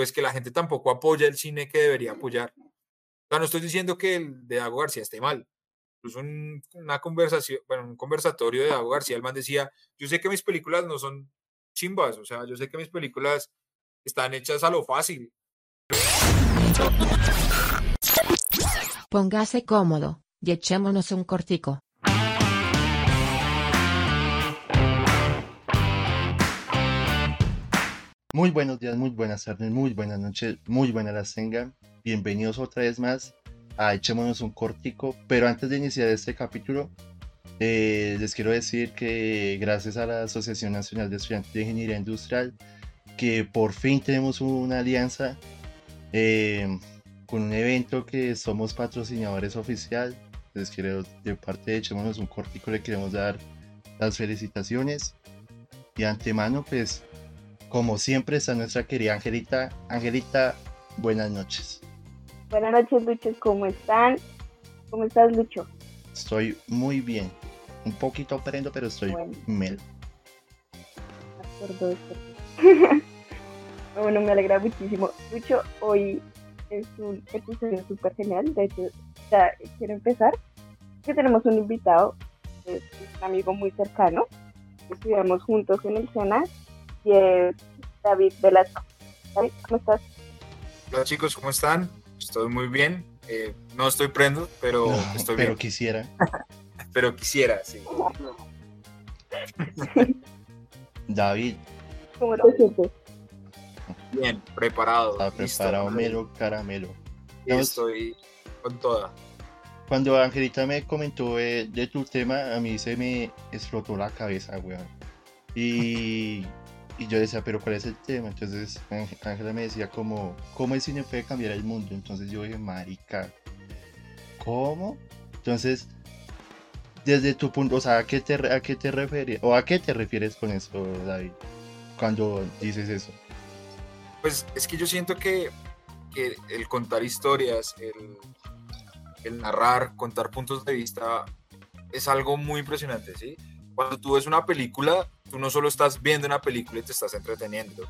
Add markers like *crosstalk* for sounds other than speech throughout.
pues que la gente tampoco apoya el cine que debería apoyar. O sea, no estoy diciendo que el de Dago García esté mal. Es un, una conversación, bueno, un conversatorio de Dago García, el man decía, yo sé que mis películas no son chimbas, o sea, yo sé que mis películas están hechas a lo fácil. Póngase cómodo y echémonos un cortico. Muy buenos días, muy buenas tardes, muy buenas noches, muy buenas las tengan. Bienvenidos otra vez más a Echémonos un cortico. Pero antes de iniciar este capítulo, eh, les quiero decir que gracias a la Asociación Nacional de Estudiantes de Ingeniería Industrial, que por fin tenemos una alianza eh, con un evento que somos patrocinadores oficial. Les quiero, de parte de Echémonos un cortico, le queremos dar las felicitaciones. Y antemano, pues como siempre está nuestra querida Angelita. Angelita, buenas noches. Buenas noches, Lucho. ¿Cómo están? ¿Cómo estás, Lucho? Estoy muy bien. Un poquito aprendo, pero estoy Bueno. mel. Por dos, *laughs* bueno, me alegra muchísimo. Lucho, hoy es un episodio súper genial. De hecho, ya quiero empezar. Que tenemos un invitado, es un amigo muy cercano. Estudiamos juntos en el SENA y es David Velasco. David, ¿cómo estás? Hola chicos, ¿cómo están? Estoy muy bien. Eh, no estoy prendo, pero No, estoy pero bien. quisiera. *laughs* Pero quisiera, sí. *laughs* David, ¿Cómo te sientes? Bien, preparado. está listo, preparado melo, caramelo. Estoy con toda. Cuando Angelita me comentó de, de tu tema, a mí se me explotó la cabeza, weón. Y, y yo decía, pero ¿cuál es el tema? Entonces Ángel- Ángela me decía como, ¿cómo el cine puede cambiar el mundo? Entonces yo dije, marica, ¿cómo? Entonces, desde tu punto, o sea, ¿a qué te, a qué te refieres? ¿O a qué te refieres con eso, David? Cuando dices eso. Pues es que yo siento que, que el contar historias, el, el narrar, contar puntos de vista, es algo muy impresionante, ¿sí? Cuando tú ves una película, tú no solo estás viendo una película y te estás entreteniendo,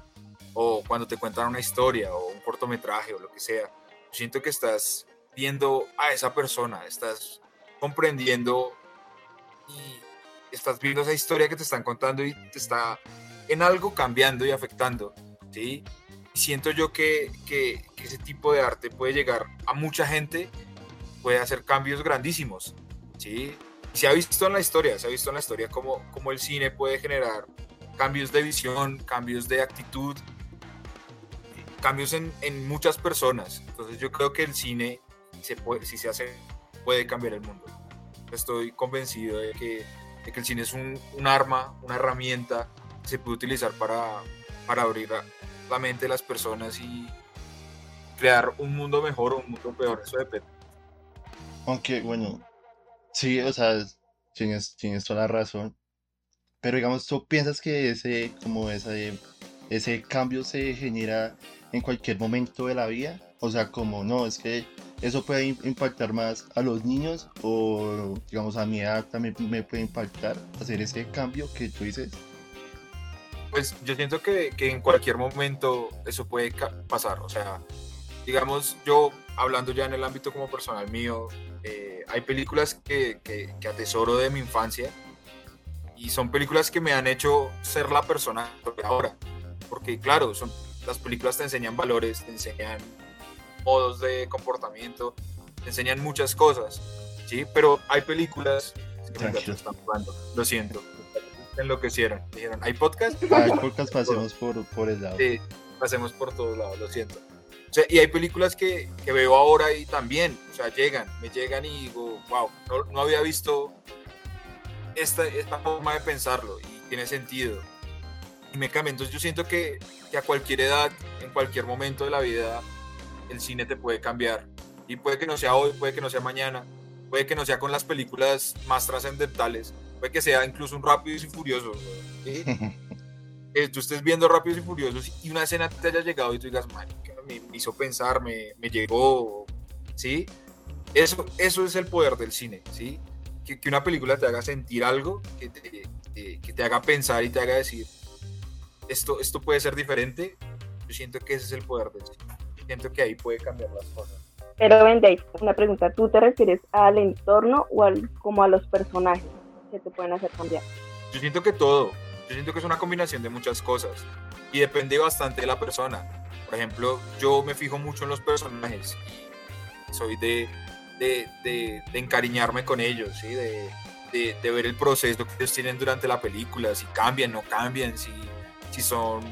o cuando te cuentan una historia o un cortometraje o lo que sea, siento que estás viendo a esa persona, estás comprendiendo y estás viendo esa historia que te están contando y te está en algo cambiando y afectando, ¿sí? Siento yo que, que- que ese tipo de arte puede llegar a mucha gente, puede hacer cambios grandísimos, ¿sí? Se ha visto en la historia, se ha visto en la historia cómo, cómo el cine puede generar cambios de visión, cambios de actitud, cambios en, en muchas personas. Entonces yo creo que el cine, puede, si se hace, puede cambiar el mundo. Estoy convencido de que, de que el cine es un, arma, una herramienta que se puede utilizar para, para abrir la mente de las personas y crear un mundo mejor o un mundo peor. Eso depende. Aunque, bueno, sí, o sea, tienes, tienes toda la razón. Pero digamos, ¿tú piensas que ese, como ese, ese cambio se genera en cualquier momento de la vida? O sea, como no, es que eso puede im- impactar más a los niños o, digamos, a mi edad también me puede impactar hacer ese cambio que tú dices. Pues yo siento que, que en cualquier momento eso puede pasar. O sea, digamos, yo hablando ya en el ámbito como personal mío, eh, hay películas que, que- que atesoro de mi infancia y son películas que me han hecho ser la persona que ahora. Porque claro, son, las películas te enseñan valores, te enseñan modos de comportamiento, te enseñan muchas cosas, ¿sí? Pero hay películas... que están jugando, lo siento. Enloquecieron. Dijeron, ¿hay podcast? Ay, podcast pasemos por, por el lado. Sí, pasemos por todos lados, lo siento. O sea, y hay películas que, que veo ahora y también, o sea, llegan, me llegan y digo, wow, no, no había visto esta, esta forma de pensarlo y tiene sentido. Y me cambia. Entonces yo siento que, que a cualquier edad, en cualquier momento de la vida, el cine te puede cambiar. Y puede que no sea hoy, puede que no sea mañana, puede que no sea con las películas más trascendentales, puede que sea incluso un Rápidos y Furiosos. ¿sí? tú estés viendo Rápidos y Furiosos y una escena te haya llegado y tú digas, marica, me, hizo pensar, me, me llegó, ¿sí? Eso, eso es el poder del cine, ¿sí? Que, que una película te haga sentir algo, que te, que- que te haga pensar y te haga decir, esto, esto puede ser diferente. Yo siento que ese es el poder del cine. Siento que ahí puede cambiar las cosas. Pero ven, Dave, una pregunta. ¿Tú te refieres al entorno o al, como a los personajes que te pueden hacer cambiar? Yo siento que todo. Yo siento que es una combinación de muchas cosas. Y depende bastante de la persona. Por ejemplo, yo me fijo mucho en los personajes. Y soy de, de, de, encariñarme con ellos, ¿sí? De, de, ver el proceso que ellos tienen durante la película, si cambian, no cambian, si, si son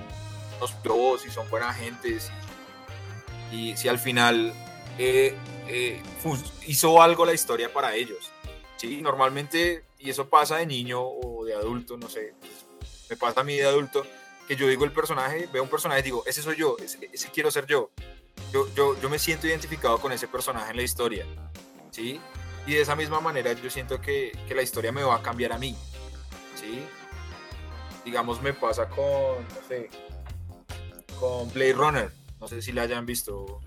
los pros, si son buena gente, y si al final eh, eh, hizo algo la historia para ellos. ¿sí? Normalmente, y eso pasa de niño o de adulto, no sé, me pasa a mí de adulto, que yo digo el personaje, veo un personaje y digo, ese soy yo, ese, ese quiero ser yo. Yo, yo. yo me siento identificado con ese personaje en la historia. ¿sí? Y de esa misma manera yo siento que, que, la historia me va a cambiar a mí. ¿sí? Digamos, me pasa con, no sé, con Blade Runner. No sé si la hayan visto.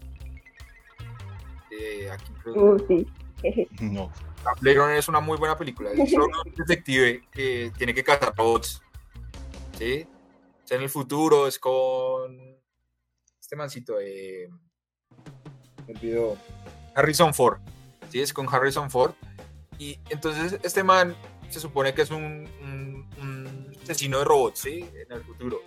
Eh, aquí uh, sí. *laughs* no. Blade Runner es una muy buena película. Es un *laughs* detective que tiene que cazar robots. ¿Sí? En el futuro es con este mancito. Eh, video. Harrison Ford. ¿Sí? Es con Harrison Ford. Y entonces este man se supone que es un, asesino de robots, ¿sí? En el futuro.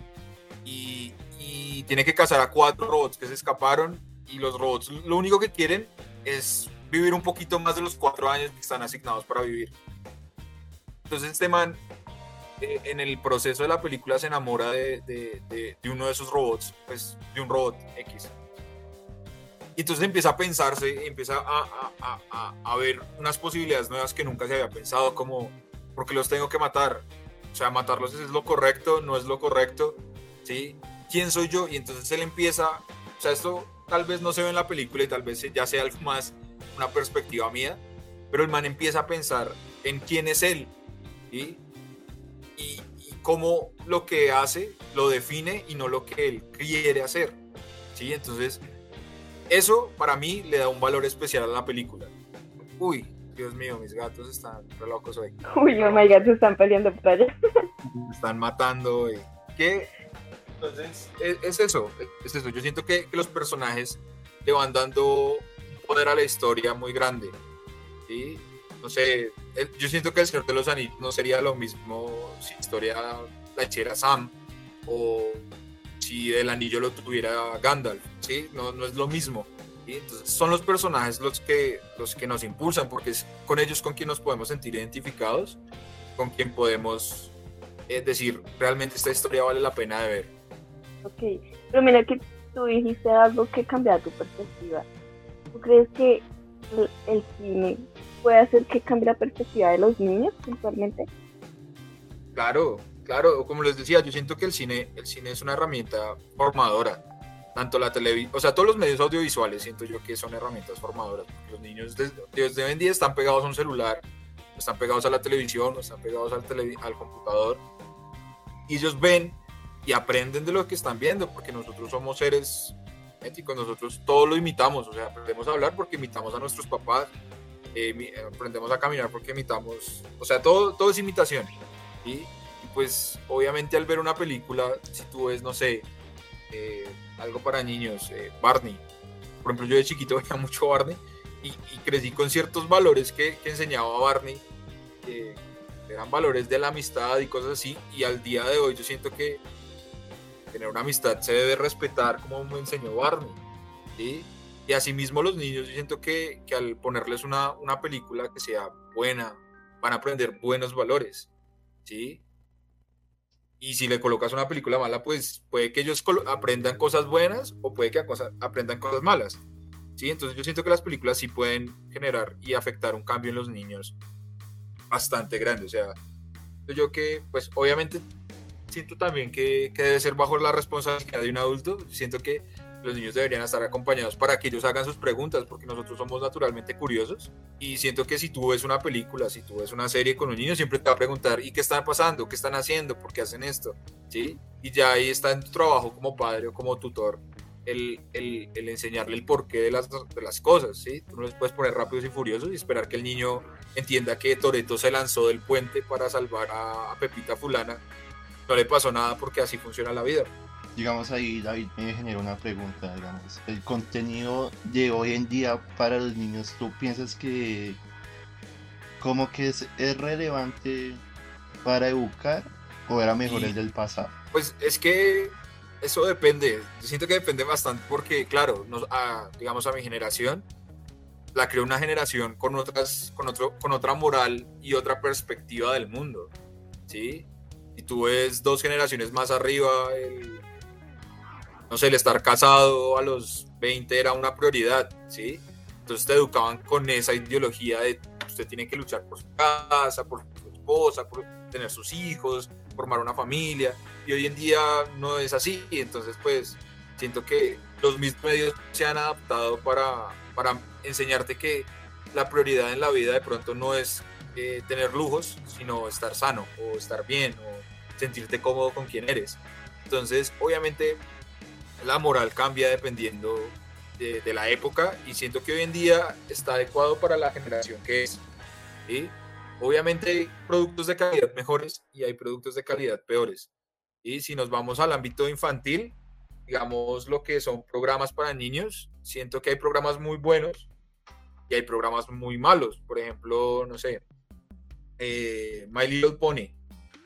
Y, y tiene que cazar a cuatro robots que se escaparon y los robots lo único que quieren es vivir un poquito más de los cuatro años que están asignados para vivir. Entonces este man eh, en el proceso de la película se enamora de, de, de, de, uno de esos robots, pues de un robot X. Y entonces empieza a pensarse, empieza a, a, a, a ver unas posibilidades nuevas que nunca se había pensado, como, porque los tengo que matar? O sea, matarlos es lo correcto, no es lo correcto, ¿sí? ¿quién soy yo? Y entonces él empieza, o sea, esto tal vez no se ve en la película y tal vez ya sea algo más una perspectiva mía, pero el man empieza a pensar en quién es él ¿sí? Y, y cómo lo que hace lo define y no lo que él quiere hacer. ¿sí? Entonces, eso para mí le da un valor especial a la película. Uy, Dios mío, mis gatos están re locos hoy. Uy, oh my se están peleando por allá. están matando. y ¿Qué? Entonces, es, es, eso, es eso. Yo siento que, que, los personajes le van dando poder a la historia muy grande. ¿sí? No sé, yo siento que El Señor de los Anillos no sería lo mismo si historia la hiciera Sam o si el anillo lo tuviera Gandalf. ¿sí? No, no es lo mismo. ¿sí? Entonces, son los personajes los que, los que nos impulsan, porque es con ellos con quien nos podemos sentir identificados, con quien podemos eh, decir, realmente esta historia vale la pena de ver. Ok, pero mira que tú dijiste algo que cambia tu perspectiva. ¿Tú crees que el, el cine puede hacer que cambie la perspectiva de los niños puntualmente? Claro, claro, como les decía, yo siento que el cine, el cine es una herramienta formadora. Tanto la televisión, o sea, todos los medios audiovisuales siento yo que son herramientas formadoras. Los niños desde, desde hoy en día están pegados a un celular, están pegados a la televisión, están pegados al, tele, al computador. Y ellos ven y aprenden de lo que están viendo, porque nosotros somos seres éticos, nosotros todo lo imitamos, o sea, aprendemos a hablar porque imitamos a nuestros papás, eh, aprendemos a caminar porque imitamos, o sea, todo, todo es imitación. ¿sí? Y pues obviamente al ver una película, si tú ves, no sé, eh, algo para niños, eh, Barney, por ejemplo, yo de chiquito *laughs* veía mucho Barney y, y crecí con ciertos valores que, que enseñaba Barney, eran valores de la amistad y cosas así, y al día de hoy yo siento que tener una amistad se debe respetar como me enseñó Barney. ¿sí? Y asimismo los niños, yo siento que, que al ponerles una, una, película que sea buena, van a aprender buenos valores. ¿sí? Y si le colocas una película mala, pues puede que ellos aprendan cosas buenas o puede que aprendan cosas malas. ¿sí? Entonces yo siento que las películas sí pueden generar y afectar un cambio en los niños bastante grande. O sea, yo que, pues obviamente siento también que, que, debe ser bajo la responsabilidad de un adulto. Siento que los niños deberían estar acompañados para que ellos hagan sus preguntas, porque nosotros somos naturalmente curiosos. Y siento que si tú ves una película, si tú ves una serie con un niño, siempre te va a preguntar, ¿y qué están pasando? ¿Qué están haciendo? ¿Por qué hacen esto? ¿Sí? Y ya ahí está en tu trabajo como padre o como tutor. El, el, el enseñarle el porqué de las, de las cosas, ¿sí? Tú no les puedes poner rápidos y furiosos y esperar que el niño entienda que Toreto se lanzó del puente para salvar a, a Pepita Fulana no le pasó nada porque así funciona la vida. Digamos ahí David me genera una pregunta, digamos, el contenido de hoy en día para los niños, ¿tú piensas que como que es, es relevante para educar o era mejor Y- el del pasado? Pues es que eso depende. Yo siento que depende bastante porque, claro, nos, a- digamos a mi generación, la creó una generación con otras, con otro, con otra moral y otra perspectiva del mundo, ¿sí? Y tú ves dos generaciones más arriba, el, no sé, el estar casado a los 20 era una prioridad, ¿sí? Entonces te educaban con esa ideología de usted tiene que luchar por su casa, por su esposa, por tener sus hijos, formar una familia y hoy en día no es así. Entonces, pues siento que los mismos medios se han adaptado para, para enseñarte que la prioridad en la vida de pronto no es eh, tener lujos, sino estar sano o estar bien o sentirte cómodo con quien eres. Entonces, obviamente, la moral cambia dependiendo de, la época y siento que hoy en día está adecuado para la generación que es. ¿sí? Obviamente hay productos de calidad mejores y hay productos de calidad peores. Y si nos vamos al ámbito infantil, digamos lo que son programas para niños, siento que hay programas muy buenos y hay programas muy malos. Por ejemplo, no sé, eh, My Little Pony,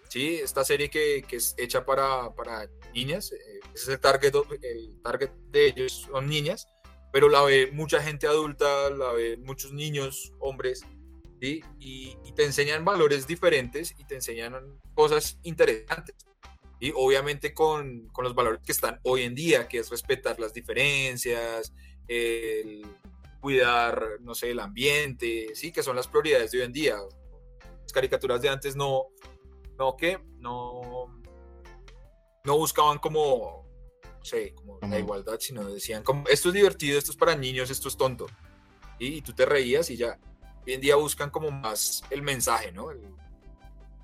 ¿sí? Esta serie que, que es hecha para, para niñas, ese es el target, el target de ellos, son niñas, pero la ve mucha gente adulta, la ve muchos niños, hombres, ¿sí? Y, y te enseñan valores diferentes y te enseñan cosas interesantes. Y obviamente con, con los valores que están hoy en día, que es respetar las diferencias, el cuidar, no sé, el ambiente, sí, que son las prioridades de hoy en día. Las caricaturas de antes no, no, ¿qué? No, no buscaban como, no sé, como la igualdad, sino decían como, esto es divertido, esto es para niños, esto es tonto. Y tú te reías y ya. Hoy en día buscan como más el mensaje, ¿no? El,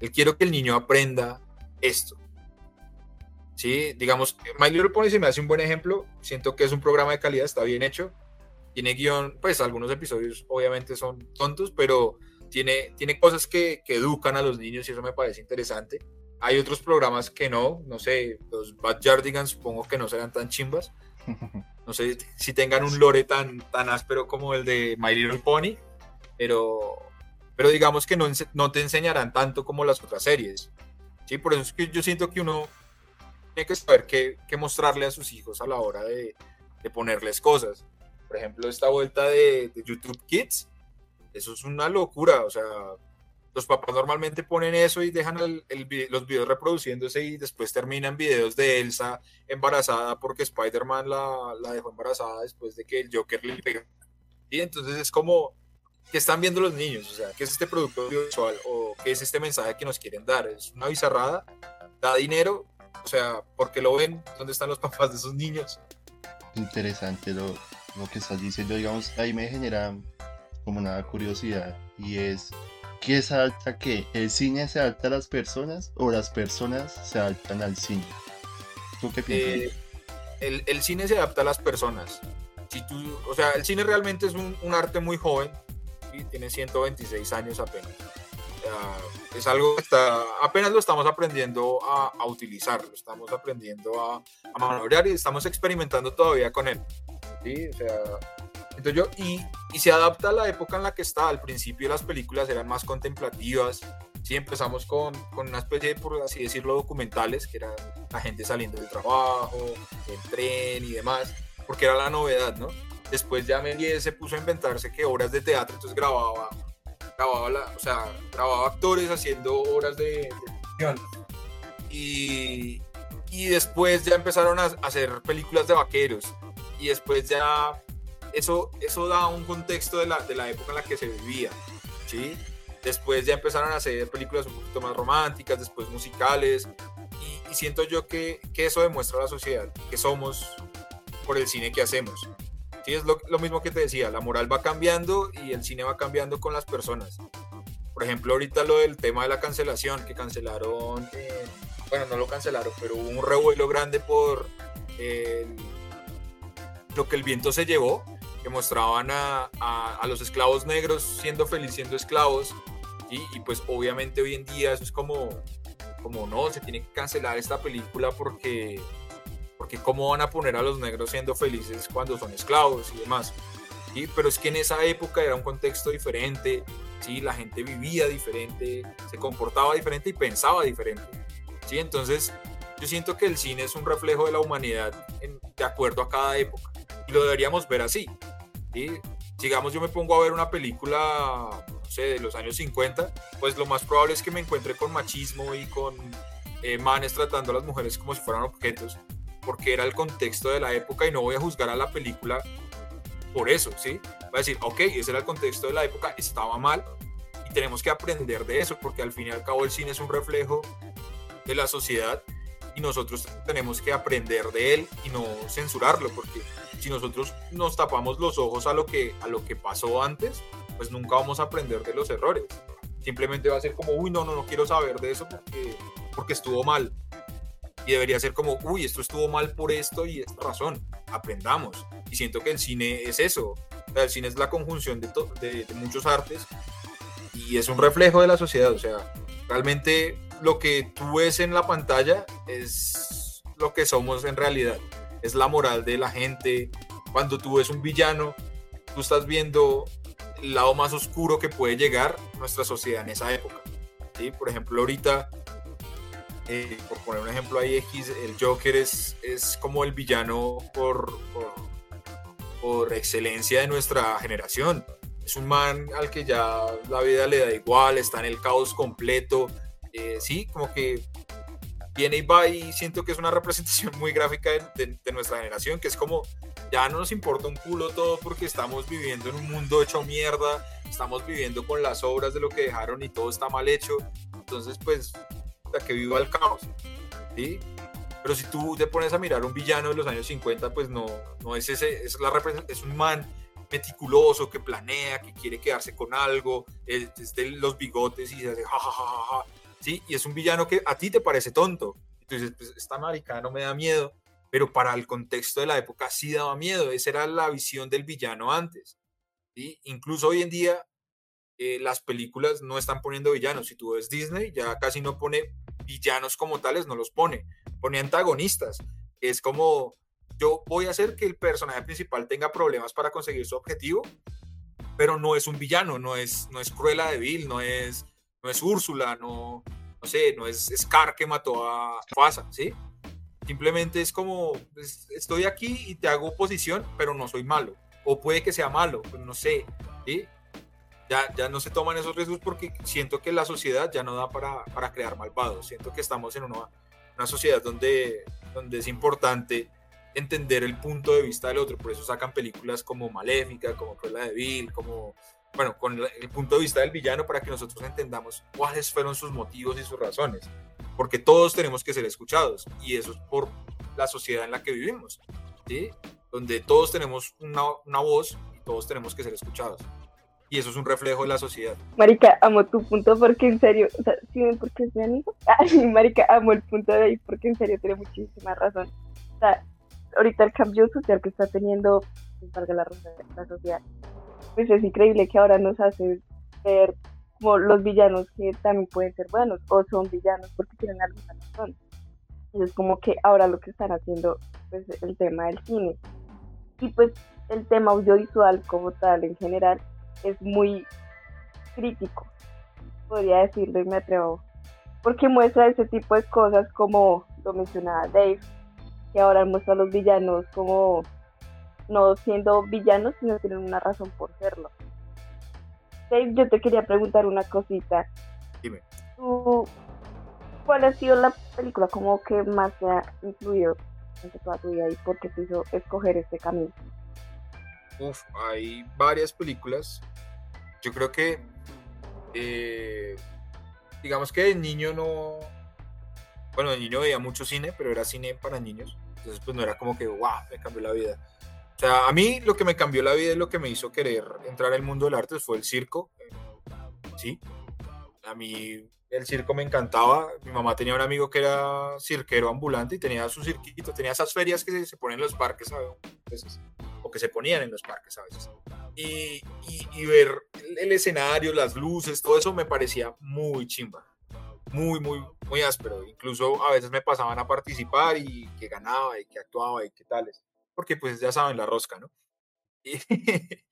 el quiero que el niño aprenda esto. Sí, digamos, My Little Pony se me hace un buen ejemplo. Siento que es un programa de calidad, está bien hecho. Tiene guion, pues algunos episodios obviamente son tontos, pero tiene, tiene cosas que, que educan a los niños y eso me parece interesante. Hay otros programas que no, no sé, los Backyardigans supongo que no serán tan chimbas. *laughs* No sé si tengan un lore tan, tan áspero como el de My Little Pony, pero, pero digamos que no, no te enseñarán tanto como las otras series. Sí, por eso es que yo siento que uno tiene que saber qué, qué mostrarle a sus hijos a la hora de, de ponerles cosas. Por ejemplo, esta vuelta de, de YouTube Kids, eso es una locura. O sea, los papás normalmente ponen eso y dejan el- el los videos reproduciéndose y después terminan videos de Elsa embarazada porque Spider-Man la, la dejó embarazada después de que el Joker le pegó. Y entonces es como, ¿qué están viendo los niños? O sea, ¿qué es este producto audiovisual? ¿O qué es este mensaje que nos quieren dar? ¿Es una bizarrada? ¿Da dinero? O sea, ¿por qué lo ven? ¿Dónde están los *laughs* papás de esos niños? Interesante lo, lo que estás diciendo, digamos, ahí me genera como una curiosidad y es, ¿qué se adapta qué? ¿El cine se adapta a las personas o las personas se adaptan al cine? ¿Tú qué piensas? Eh, el, el cine se adapta a las personas. Si tú, o sea, el cine realmente es un, un arte muy joven y tiene 126 años apenas. Sea, es algo que está, apenas lo estamos aprendiendo a, a utilizar, lo estamos aprendiendo a, a manobrar y estamos experimentando todavía con él. ¿sí? O sea, entonces yo, y, y se adapta a la época en la que está. Al principio las películas eran más contemplativas. Sí, empezamos con, con una especie de, por así decirlo, documentales, que era la gente saliendo del trabajo, el tren y demás, porque era la novedad, ¿no? Después ya Méliès se puso a inventarse que obras de teatro, entonces grababa, grababa, la, o sea, grababa actores haciendo obras de, de. Y, y después ya empezaron a hacer películas de vaqueros. Y después ya eso, eso da un contexto de la, de la época en la que se vivía, ¿sí? Después ya empezaron a hacer películas un poquito más románticas, después musicales, y, y siento yo que, que, eso demuestra a la sociedad, que somos por el cine que hacemos. Sí, es lo, lo, mismo que te decía, la moral va cambiando y el cine va cambiando con las personas. Por ejemplo, ahorita lo del tema de la cancelación, que cancelaron, eh, bueno, no lo cancelaron, pero hubo un revuelo grande por lo que el viento se llevó, que mostraban a, a, a los esclavos negros siendo felices siendo esclavos, ¿sí? y pues obviamente hoy en día eso es como, como no, se tiene que cancelar esta película porque porque cómo van a poner a los negros siendo felices cuando son esclavos y demás. ¿sí? Pero es que en esa época era un contexto diferente, ¿sí? la gente vivía diferente, se comportaba diferente y pensaba diferente. ¿sí? Entonces, yo siento que el cine es un reflejo de la humanidad de acuerdo a cada época y lo deberíamos ver así. ¿Sí? Digamos, yo me pongo a ver una película, no sé, de los años 50, pues lo más probable es que me encuentre con machismo y con eh, manes tratando a las mujeres como si fueran objetos, porque era el contexto de la época y no voy a juzgar a la película por eso, ¿sí? Va a decir, ok, ese era el contexto de la época, estaba mal y tenemos que aprender de eso, porque al fin y al cabo el cine es un reflejo de la sociedad y nosotros tenemos que aprender de él y no censurarlo, porque si nosotros nos tapamos los ojos a lo que, a lo que pasó antes, pues nunca vamos a aprender de los errores. Simplemente va a ser como, uy, no, no, no quiero saber de eso porque porque estuvo mal. Y debería ser como, uy, esto estuvo mal por esto y esta razón. Aprendamos. Y siento que el cine es eso. el cine es la conjunción de, de, muchos artes y es un reflejo de la sociedad. O sea, realmente lo que tú ves en la pantalla es lo que somos en realidad. Es la moral de la gente. Cuando tú ves un villano, tú estás viendo el lado más oscuro que puede llegar nuestra sociedad en esa época. ¿sí? Por ejemplo, ahorita eh, por poner un ejemplo ahí X, el Joker es, es como el villano por, por, excelencia de nuestra generación. Es un man al que ya la vida le da igual, está en el caos completo. Eh, sí, como que viene y va y siento que es una representación muy gráfica de, de, nuestra generación, que es como ya no nos importa un culo todo porque estamos viviendo en un mundo hecho mierda, estamos viviendo con las obras de lo que dejaron y todo está mal hecho. Entonces, pues que viva el caos. ¿sí? Pero si tú te pones a mirar un villano de los años 50, pues no, no es ese, es, la, es un man meticuloso que planea, que quiere quedarse con algo, es, de los bigotes y se hace jajajaja, ¿sí? Y es un villano que a ti te parece tonto. Entonces, pues esta marica no me da miedo, pero para el contexto de la época sí daba miedo. Esa era la visión del villano antes. ¿sí? Incluso hoy en día eh, las películas no están poniendo villanos. Si tú ves Disney, ya casi no pone villanos como tales, no los pone. Pone antagonistas. Es como, yo voy a hacer que el personaje principal tenga problemas para conseguir su objetivo, pero no es un villano, no es, no es Cruella de Vil, no es, no es Úrsula, no, no sé, no es Scar que mató a Fasa, ¿sí? Simplemente es como, pues, estoy aquí y te hago oposición, pero no soy malo. O puede que sea malo, pero no sé, ¿sí? ya, ya no se toman esos riesgos porque siento que la sociedad ya no da para, para crear malvados. Siento que estamos en una, una sociedad donde, donde es importante entender el punto de vista del otro. Por eso sacan películas como Maléfica, como Cruella de Vil, como, bueno, con el punto de vista del villano para que nosotros entendamos cuáles fueron sus motivos y sus razones. Porque todos tenemos que ser escuchados y eso es por la sociedad en la que vivimos, ¿sí? Donde todos tenemos una, una voz y todos tenemos que ser escuchados y eso es un reflejo de la sociedad. Marica, amo tu punto porque en serio, o sea, ¿sí ven por qué es mi amigo? *laughs* Ay, marica, amo el punto de ahí porque en serio tiene muchísima razón. O sea, ahorita el cambio social que está teniendo, valga la, la sociedad, pues es increíble que ahora nos hace ver como los villanos que también pueden ser buenos o son villanos porque tienen alguna razón. es como que ahora lo que están haciendo pues el tema del cine y pues el tema audiovisual como tal en general es muy crítico, podría decirlo y me atrevo, porque muestra ese tipo de cosas como lo mencionaba Dave, que ahora muestra a los villanos como no siendo villanos, sino tienen una razón por serlo. Dave, yo te quería preguntar una cosita. Dime. ¿Cuál ha sido la película como que más te ha influido en toda tu vida y por qué te hizo escoger este camino? Uf, hay varias películas. Yo creo que, eh, digamos que de niño no, bueno, de niño veía mucho cine, pero era cine para niños. Entonces, pues no era como que, wow, me cambió la vida. O sea, a mí lo que me cambió la vida y lo que me hizo querer entrar al mundo del arte fue el circo. Sí. A mí el circo me encantaba. Mi mamá tenía un amigo que era cirquero ambulante y tenía su cirquito, tenía esas ferias que se, ponen en los parques, ¿sabes? o que se ponían en los parques a veces. Y, y, ver el escenario, las luces, todo eso me parecía muy chimba. Muy, muy, muy áspero. Incluso a veces me pasaban a participar y que ganaba y que actuaba y qué tales. Porque pues ya saben la rosca, ¿no? Y, *laughs*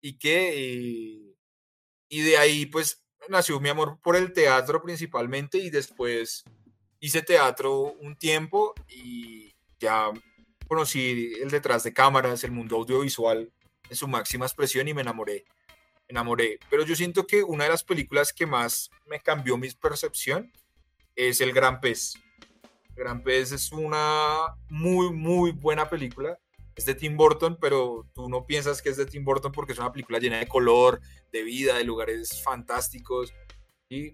y que... Y, de ahí pues nació mi amor por el teatro principalmente y después hice teatro un tiempo y ya conocí el detrás de cámaras, el mundo audiovisual en su máxima expresión y me enamoré. Me enamoré. Pero yo siento que una de las películas que más me cambió mi percepción es El Gran Pez. Gran Pez es una muy, muy buena película. Es de Tim Burton, pero tú no piensas que es de Tim Burton porque es una película llena de color, de vida, de lugares fantásticos. Y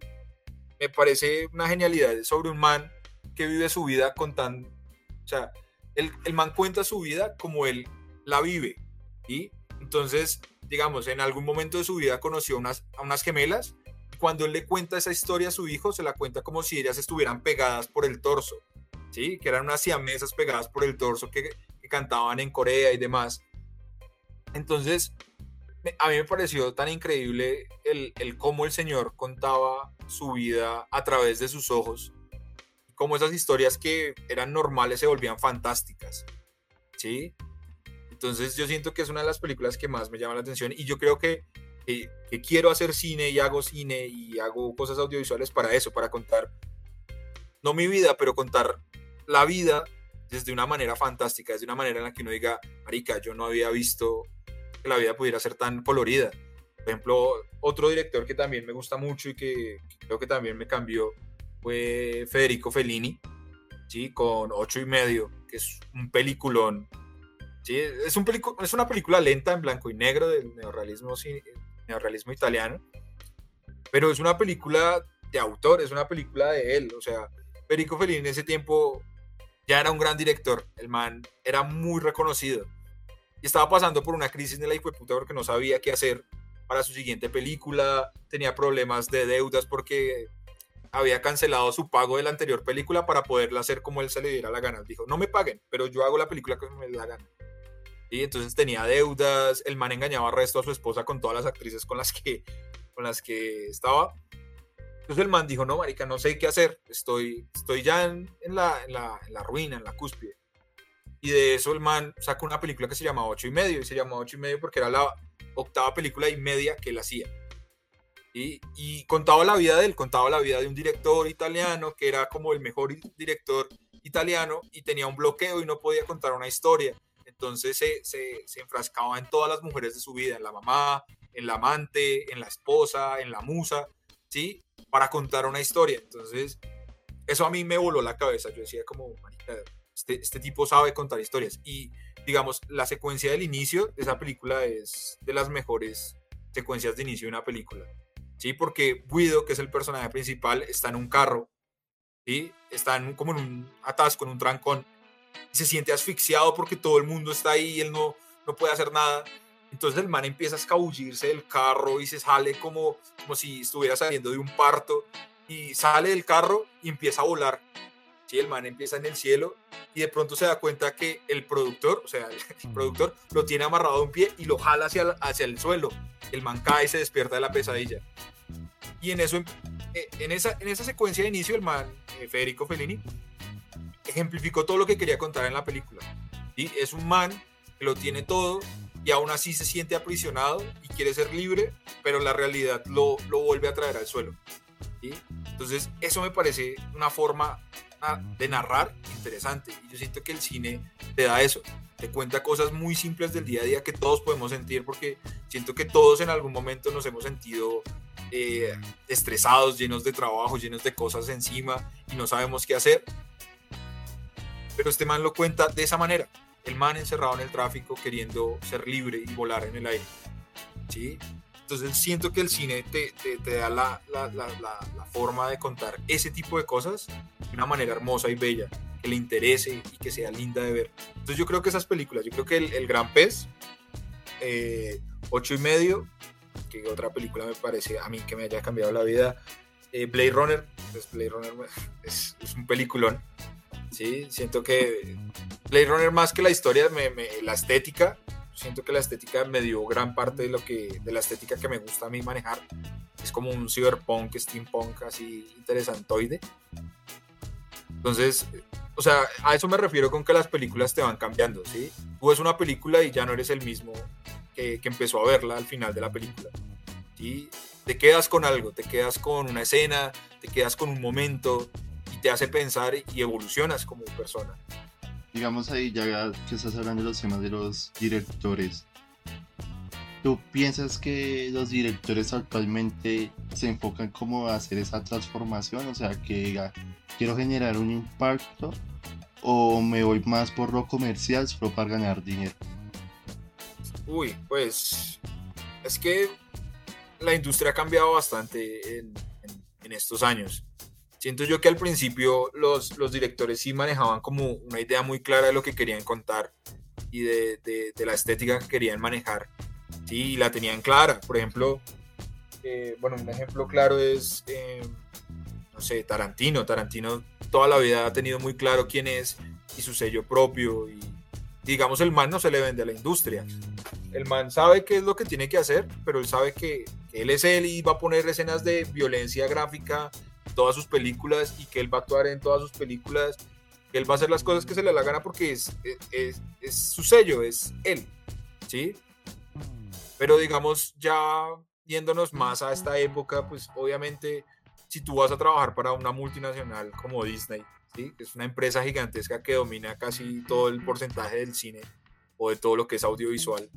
me parece una genialidad sobre un man que vive su vida con tan... O sea, el, el man cuenta su vida como él la vive. Y entonces, digamos, en algún momento de su vida conoció unas, a unas gemelas. Cuando él le cuenta esa historia a su hijo, se la cuenta como si ellas estuvieran pegadas por el torso. ¿Sí? Que eran unas siamesas pegadas por el torso que, que cantaban en Corea y demás. Entonces, a mí me pareció tan increíble el, el, cómo el Señor contaba su vida a través de sus ojos, cómo esas historias que eran normales se volvían fantásticas, ¿sí? Entonces yo siento que es una de las películas que más me llama la atención y yo creo que, que, que quiero hacer cine y hago cine y hago cosas audiovisuales para eso, para contar, no mi vida, pero contar la vida desde una manera fantástica, desde una manera en la que uno diga, Marica, yo no había visto que la vida pudiera ser tan colorida. Por ejemplo, otro director que también me gusta mucho y que, creo que también me cambió fue Federico Fellini, ¿sí? con ocho y medio, que es un peliculón. ¿sí? Es, un es una película lenta en blanco y negro del neorrealismo, neorrealismo italiano, pero es una película de autor, es una película de él. O sea, Federico Fellini en ese tiempo ya era un gran director, el man era muy reconocido y estaba pasando por una crisis de la puta porque no sabía qué hacer para su siguiente película, tenía problemas de deudas porque había cancelado su pago de la anterior película para poderla hacer como él se le diera la gana. Dijo, no me paguen, pero yo hago la película que me la gana. Y entonces tenía deudas, el man engañaba al resto a su esposa con todas las actrices con las que, con las que estaba. Entonces el man dijo, no, marica, no sé qué hacer, estoy, estoy ya en, la, la, la ruina, en la cúspide. Y de eso el man sacó una película que se llama Ocho y medio, y se llamó Ocho y medio porque era la octava película y media que él hacía. Y, y, contaba la vida de él, contaba la vida de un director italiano que era como el mejor director italiano y tenía un bloqueo y no podía contar una historia. Entonces se, se, se enfrascaba en todas las mujeres de su vida, en la mamá, en la amante, en la esposa, en la musa, ¿sí? Para contar una historia. Entonces, eso a mí me voló la cabeza. Yo decía como, este, este tipo sabe contar historias. Y digamos, la secuencia del inicio de esa película es de las mejores secuencias de inicio de una película. ¿Sí? Porque Guido, que es el personaje principal, está en un carro, ¿sí? Está en, como en un atasco, en un trancón, y se siente asfixiado porque todo el mundo está ahí y él no, no puede hacer nada. Entonces el man empieza a escabullirse del carro y se sale como, como si estuviera saliendo de un parto y sale del carro y empieza a volar ¿sí? El man empieza en el cielo y de pronto se da cuenta que el productor, o sea, el *laughs* productor lo tiene amarrado a un pie y lo jala hacia, hacia el suelo. El man cae y se despierta de la pesadilla. Y en eso, eh, en esa, en esa secuencia de inicio, el man, eh, Federico Fellini, ejemplificó todo lo que quería contar en la película. y Es un man que lo tiene todo y aún así se siente aprisionado y quiere ser libre, pero la realidad lo, lo vuelve a traer al suelo. ¿sí? Entonces, eso me parece una forma de narrar interesante. Y yo siento que el cine te da eso, te cuenta cosas muy simples del día a día que todos podemos sentir, porque siento que todos en algún momento nos hemos sentido eh, estresados, llenos de trabajo, llenos de cosas encima y no sabemos qué hacer. Pero este man lo cuenta de esa manera. El man encerrado en el tráfico queriendo ser libre y volar en el aire. ¿Sí? Entonces siento que el cine te, te, te da la, la, la, la, forma de contar ese tipo de cosas de una manera hermosa y bella, que le interese y que sea linda de ver. Entonces yo creo que esas películas, yo creo que El, el Gran Pez, eh, Ocho y Medio, que otra película me parece a mí que me haya cambiado la vida, eh, Blade Runner, pues Blade Runner *laughs* es, es, un peliculón, ¿sí? Siento que Blade Runner más que la historia, me, me, la estética, siento que la estética me dio gran parte de lo que de la estética que me gusta a mí manejar. Es como un cyberpunk, steampunk así interesantoide. Entonces, o sea, a eso me refiero con que las películas te van cambiando, ¿sí? Tú ves una película y ya no eres el mismo que, que empezó a verla al final de la película. ¿sí? Te quedas con algo, te quedas con una escena, te quedas con un momento te hace pensar y evolucionas como persona. Digamos ahí, ya que estás hablando de los temas de los directores, ¿tú piensas que los directores actualmente se enfocan como a hacer esa transformación? O sea, que diga, quiero generar un impacto o me voy más por lo comercial solo para ganar dinero. Uy, pues es que la industria ha cambiado bastante en, en, estos años. Siento yo que al principio los, los, directores sí manejaban como una idea muy clara de lo que querían contar y de, de, la estética que querían manejar. Sí, y la tenían clara. Por ejemplo, eh, bueno, un ejemplo claro es, eh, no sé, Tarantino. Tarantino toda la vida ha tenido muy claro quién es y su sello propio. Y digamos, el man no se le vende a la industria. El man sabe qué es lo que tiene que hacer, pero él sabe que él es él y va a poner escenas de violencia gráfica todas sus películas y que él va a actuar en todas sus películas, que él va a hacer las cosas que se le la gana porque es, es, es su sello, es él, ¿sí? Pero digamos, ya yéndonos más a esta época, pues obviamente si tú vas a trabajar para una multinacional como Disney, ¿sí? es una empresa gigantesca que domina casi todo el porcentaje del cine, o de todo lo que es audiovisual.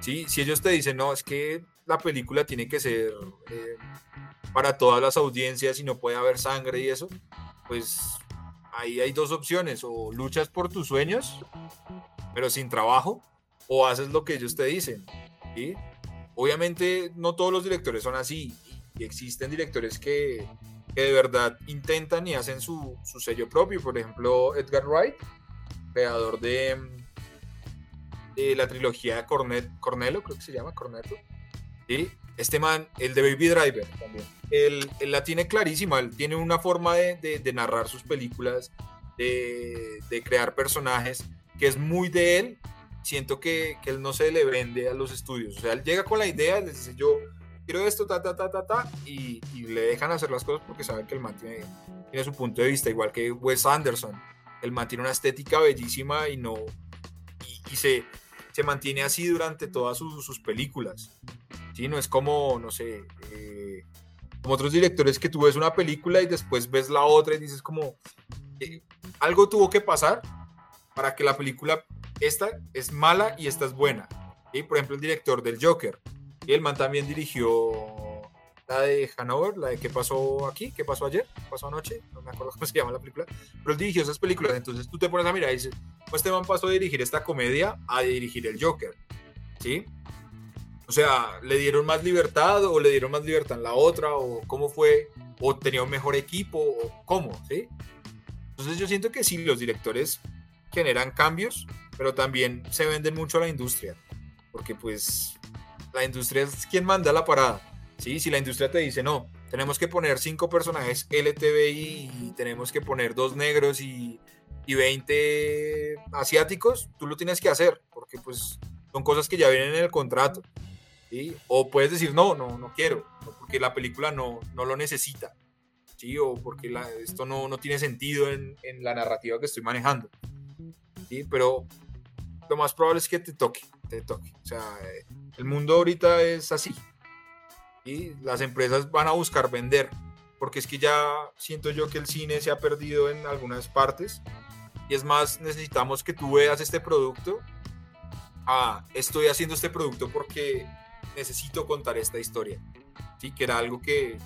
¿sí? Si ellos te dicen, no, es que la película tiene que ser eh, para todas las audiencias y no puede haber sangre y eso, pues ahí hay dos opciones, o luchas por tus sueños, pero sin trabajo, o haces lo que ellos te dicen. Obviamente no todos los directores son así, y existen directores que, que de verdad intentan y hacen su, su sello propio, por ejemplo Edgar Wright, creador de la trilogía Cornet, Cornelo, creo que se llama Corneto. Este man, el de Baby Driver también. Él, la tiene clarísima, él tiene una forma de, de, narrar sus películas, de, de, crear personajes, que es muy de él. Siento que, que, él no se le vende a los estudios. O sea, él llega con la idea, les dice yo quiero esto, ta, ta, ta, ta, ta, y, le dejan hacer las cosas porque saben que el man tiene, tiene su punto de vista, igual que Wes Anderson. El man tiene una estética bellísima y no, y, se, se mantiene así durante todas sus, películas. ¿Sí? No es como, no sé, eh, como otros directores que tú ves una película y después ves la otra y dices como, eh, algo tuvo que pasar para que la película, esta es mala y esta es buena. y Por ejemplo, el director del Joker. Y el man también dirigió la de Hanover, la de qué pasó aquí, qué pasó ayer, qué pasó anoche, no me acuerdo *laughs* cómo se llama la película, pero él dirigió esas películas, entonces tú te pones a mirar y dices, pues este man pasó de dirigir esta comedia a dirigir el Joker, ¿sí? O sea, ¿le dieron más libertad o le dieron más libertad en la otra o cómo fue? ¿O tenía un mejor equipo o cómo? ¿Sí? Entonces yo siento que sí, los directores generan cambios, pero también se venden mucho a la industria, porque pues la industria es quien manda la parada. ¿sí? Si la industria te dice, no, tenemos que poner cinco personajes LTBI y tenemos que poner dos negros y, y 20 asiáticos, tú lo tienes que hacer, porque pues son cosas que ya vienen en el contrato. ¿Sí? O puedes decir, no, no, no quiero, porque la película no, no lo necesita. ¿sí? O porque la, esto no, no tiene sentido en, en, la narrativa que estoy manejando. ¿sí? Pero lo más probable es que te toque, te toque. O sea, el mundo ahorita es así y las empresas van a buscar vender, porque es que ya siento yo que el cine se ha perdido en algunas partes y es más, necesitamos que tú veas este producto. Ah, estoy haciendo este producto porque necesito contar esta historia, ¿sí? que era algo que,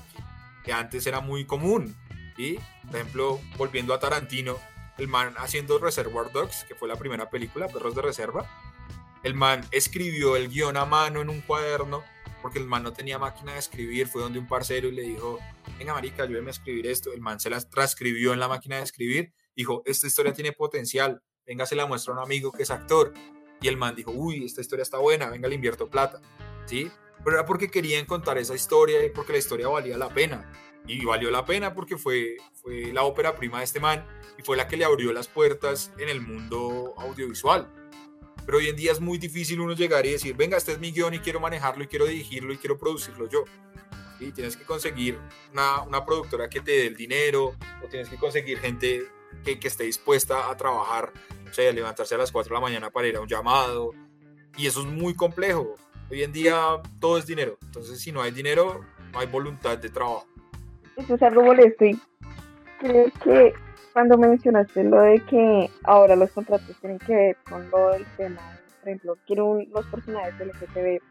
que antes era muy común. y Por ejemplo, volviendo a Tarantino, el man haciendo Reservoir Dogs, que fue la primera película, Perros de Reserva, el man escribió el guion a mano en un cuaderno porque el man no tenía máquina de escribir, fue donde un parcero y le dijo, venga marica, ayúdeme a escribir esto, el man se las transcribió en la máquina de escribir, dijo, esta historia tiene potencial, venga, se la muestra a un amigo que es actor, y el man dijo, uy, esta historia está buena, venga, le invierto plata, ¿sí? Pero era porque querían contar esa historia y porque la historia valía la pena, y valió la pena porque fue, fue la ópera prima de este man y fue la que le abrió las puertas en el mundo audiovisual. pero hoy en día es muy difícil uno llegar y decir, venga, este es mi guion y quiero manejarlo y quiero dirigirlo y quiero producirlo yo. Y tienes que conseguir una, una, productora que te dé el dinero o tienes que conseguir gente que, que esté dispuesta a trabajar, o sea, a levantarse a las 4 de la mañana para ir a un llamado. Y eso es muy complejo. Hoy en día todo es dinero. Entonces, si no hay dinero, no hay voluntad de trabajo. Eso es algo molesto y creo que cuando mencionaste lo de que ahora los contratos tienen que ver con lo del tema, por ejemplo, quiero un, los personajes del LGTB,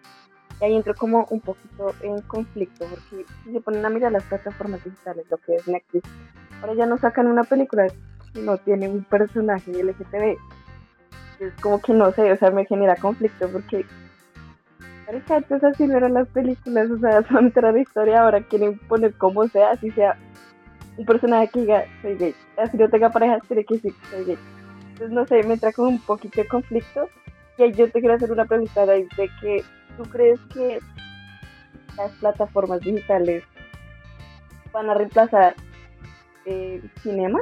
y ahí entro como un poquito en conflicto, porque si se ponen a mirar las plataformas digitales, lo que es Netflix, ahora ya no sacan una película si no tiene un personaje LGTB. Es como que no sé, o sea, me genera conflicto porque antes así no eran las películas, o sea, *laughs* son otra historia, ahora quieren poner como sea, así sea un personaje que diga soy gay. Así no tenga pareja, tiene que decir soy gay. Entonces, no sé, me entra con un poquito de conflicto. Y yo te quiero hacer una pregunta, de que tú crees que las plataformas digitales van a reemplazar eh, cinema,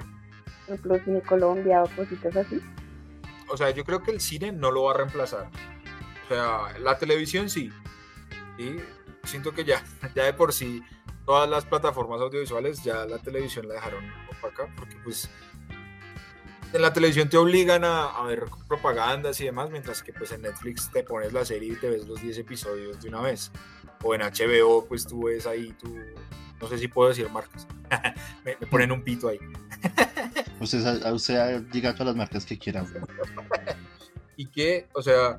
por ejemplo, Cine Colombia o cositas así. O sea, yo creo que el cine no lo va a reemplazar. O sea, la televisión sí. Y siento que ya, *laughs* ya de por sí todas las plataformas audiovisuales ya la televisión la dejaron opaca porque pues en la televisión te obligan a, ver propagandas y demás, mientras que pues en Netflix te pones la serie y te ves los 10 episodios de una vez. O en HBO pues tú ves ahí tú, no sé si puedo decir marcas, *laughs* me, ponen un pito ahí. *laughs* usted, usted diga todas las marcas que quiera. y que, o sea,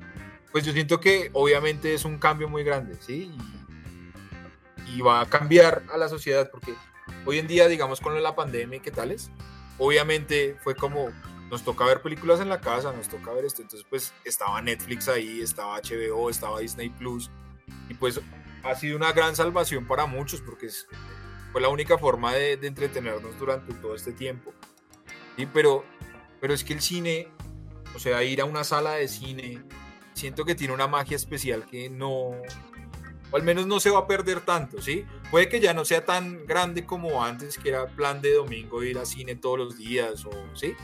pues yo siento que obviamente es un cambio muy grande, ¿sí? y va a cambiar a la sociedad porque hoy en día, digamos, con la pandemia y qué tales, obviamente fue como nos toca ver películas en la casa, nos toca ver esto, entonces pues estaba Netflix ahí, estaba HBO, estaba Disney Plus y pues ha sido una gran salvación para muchos porque es, fue la única forma de, entretenernos durante todo este tiempo. ¿sí? Pero, pero es que el cine, o sea, ir a una sala de cine, siento que tiene una magia especial que no, o al menos no se va a perder tanto, ¿sí? Puede que ya no sea tan grande como antes, que era plan de domingo ir a cine todos los días, o, ¿sí?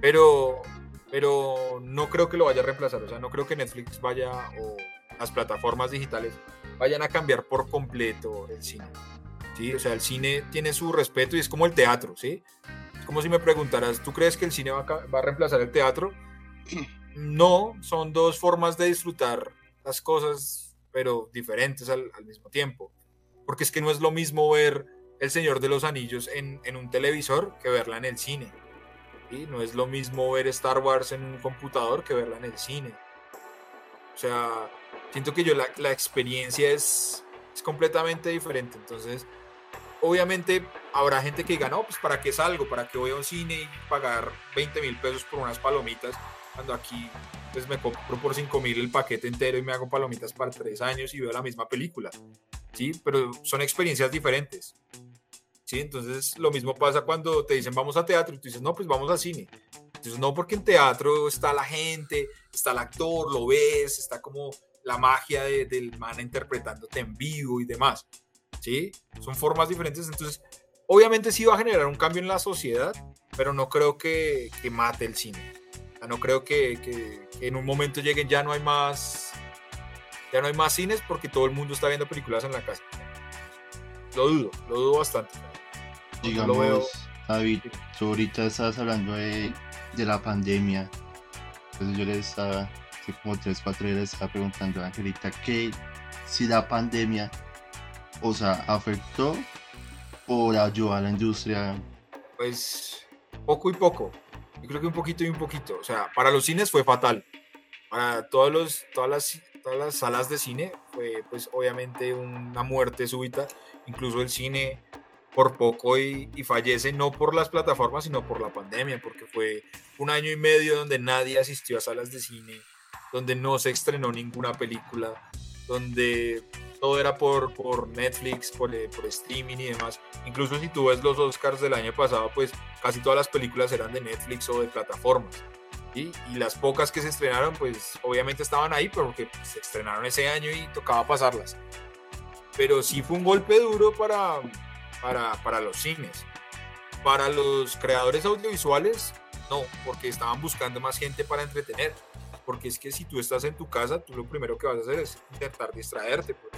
Pero, pero no creo que lo vaya a reemplazar, o sea, no creo que Netflix vaya, o las plataformas digitales vayan a cambiar por completo el cine, ¿sí? O sea, el cine tiene su respeto y es como el teatro, ¿sí? Es como si me preguntaras, ¿tú crees que el cine va a, va a reemplazar el teatro? No, son dos formas de disfrutar las cosas pero diferentes al, mismo tiempo. Porque es que no es lo mismo ver El Señor de los Anillos en, un televisor que verla en el cine. y No es lo mismo ver Star Wars en un computador que verla en el cine. O sea, siento que yo la, la experiencia es, es completamente diferente. Entonces, obviamente habrá gente que diga, no, pues para qué salgo, para qué voy a un cine y pagar 20 mil pesos por unas palomitas cuando aquí pues me compro por 5 mil el paquete entero y me hago palomitas para 3 años y veo la misma película. ¿sí? Pero son experiencias diferentes. ¿sí? Entonces lo mismo pasa cuando te dicen vamos a teatro y tú dices no, pues vamos a cine. Entonces no porque en teatro está la gente, está el actor, lo ves, está como la magia del man interpretándote en vivo y demás. ¿sí? Son formas diferentes. Entonces obviamente sí va a generar un cambio en la sociedad, pero no creo que, que mate el cine no creo que, en un momento lleguen, ya no hay más, ya no hay más cines porque todo el mundo está viendo películas en la casa. Lo dudo, lo dudo bastante. Digamos, David, tú ahorita estabas hablando de, la pandemia. Entonces yo le estaba, hace como tres, cuatro días, le estaba preguntando a Angelita que si la pandemia, o sea, afectó o ayudó a la industria. Pues poco y poco. Yo creo que un poquito y un poquito. O sea, para los cines fue fatal. Para todos los, todas, las, todas las salas de cine fue pues obviamente una muerte súbita. Incluso el cine por poco y, y, fallece no por las plataformas, sino por la pandemia, porque fue un año y medio donde nadie asistió a salas de cine, donde no se estrenó ninguna película, donde todo era por, por Netflix, por, eh, por, streaming y demás. Incluso si tú ves los Oscars del año pasado, pues casi todas las películas eran de Netflix o de plataformas. Y las pocas que se estrenaron, pues obviamente estaban ahí, porque se estrenaron ese año y tocaba pasarlas. Pero sí fue un golpe duro para, para, para los cines. Para los creadores audiovisuales, no, porque estaban buscando más gente para entretener. Porque es que si tú estás en tu casa, tú lo primero que vas a hacer es intentar distraerte. Porque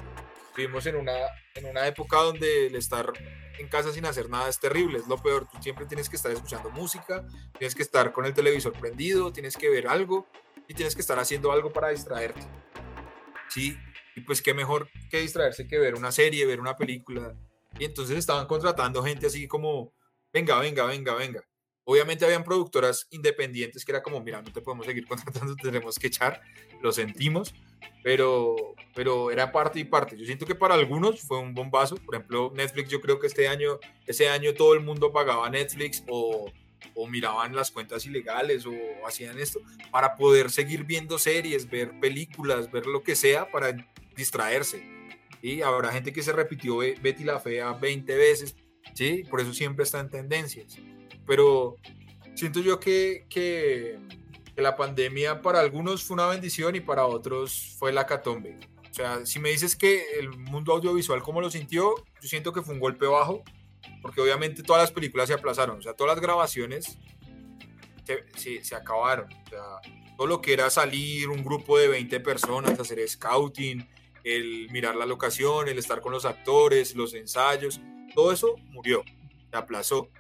vivimos en una, en una época donde el estar en casa sin hacer nada es terrible, es lo peor. Tú siempre tienes que estar escuchando música, tienes que estar con el televisor prendido, tienes que ver algo y tienes que estar haciendo algo para distraerte. Sí, y pues qué mejor que distraerse que ver una serie, ver una película. Y entonces estaban contratando gente así como, venga, venga, venga, venga. Obviamente habían productoras independientes que era como, mira, no te podemos seguir *laughs* contratando, tenemos que echar, lo sentimos, pero, pero era parte y parte. Yo siento que para algunos fue un bombazo. Por ejemplo, Netflix, yo creo que este año, ese año todo el mundo pagaba Netflix o, o miraban las cuentas ilegales o hacían esto para poder seguir viendo series, ver películas, ver lo que sea para distraerse. Y habrá gente que se repitió Betty la Fea 20 veces, ¿sí? Por eso siempre está en tendencias. Pero siento yo que, que, que la pandemia para algunos fue una bendición y para otros fue la catombe. O sea, si me dices que el mundo audiovisual, ¿cómo lo sintió? Yo siento que fue un golpe bajo, porque obviamente todas las películas se aplazaron, o sea, todas las grabaciones se, se, acabaron. O sea, todo lo que era salir un grupo de 20 personas, hacer scouting, el mirar la locación, el estar con los actores, los ensayos, todo eso murió, se aplazó.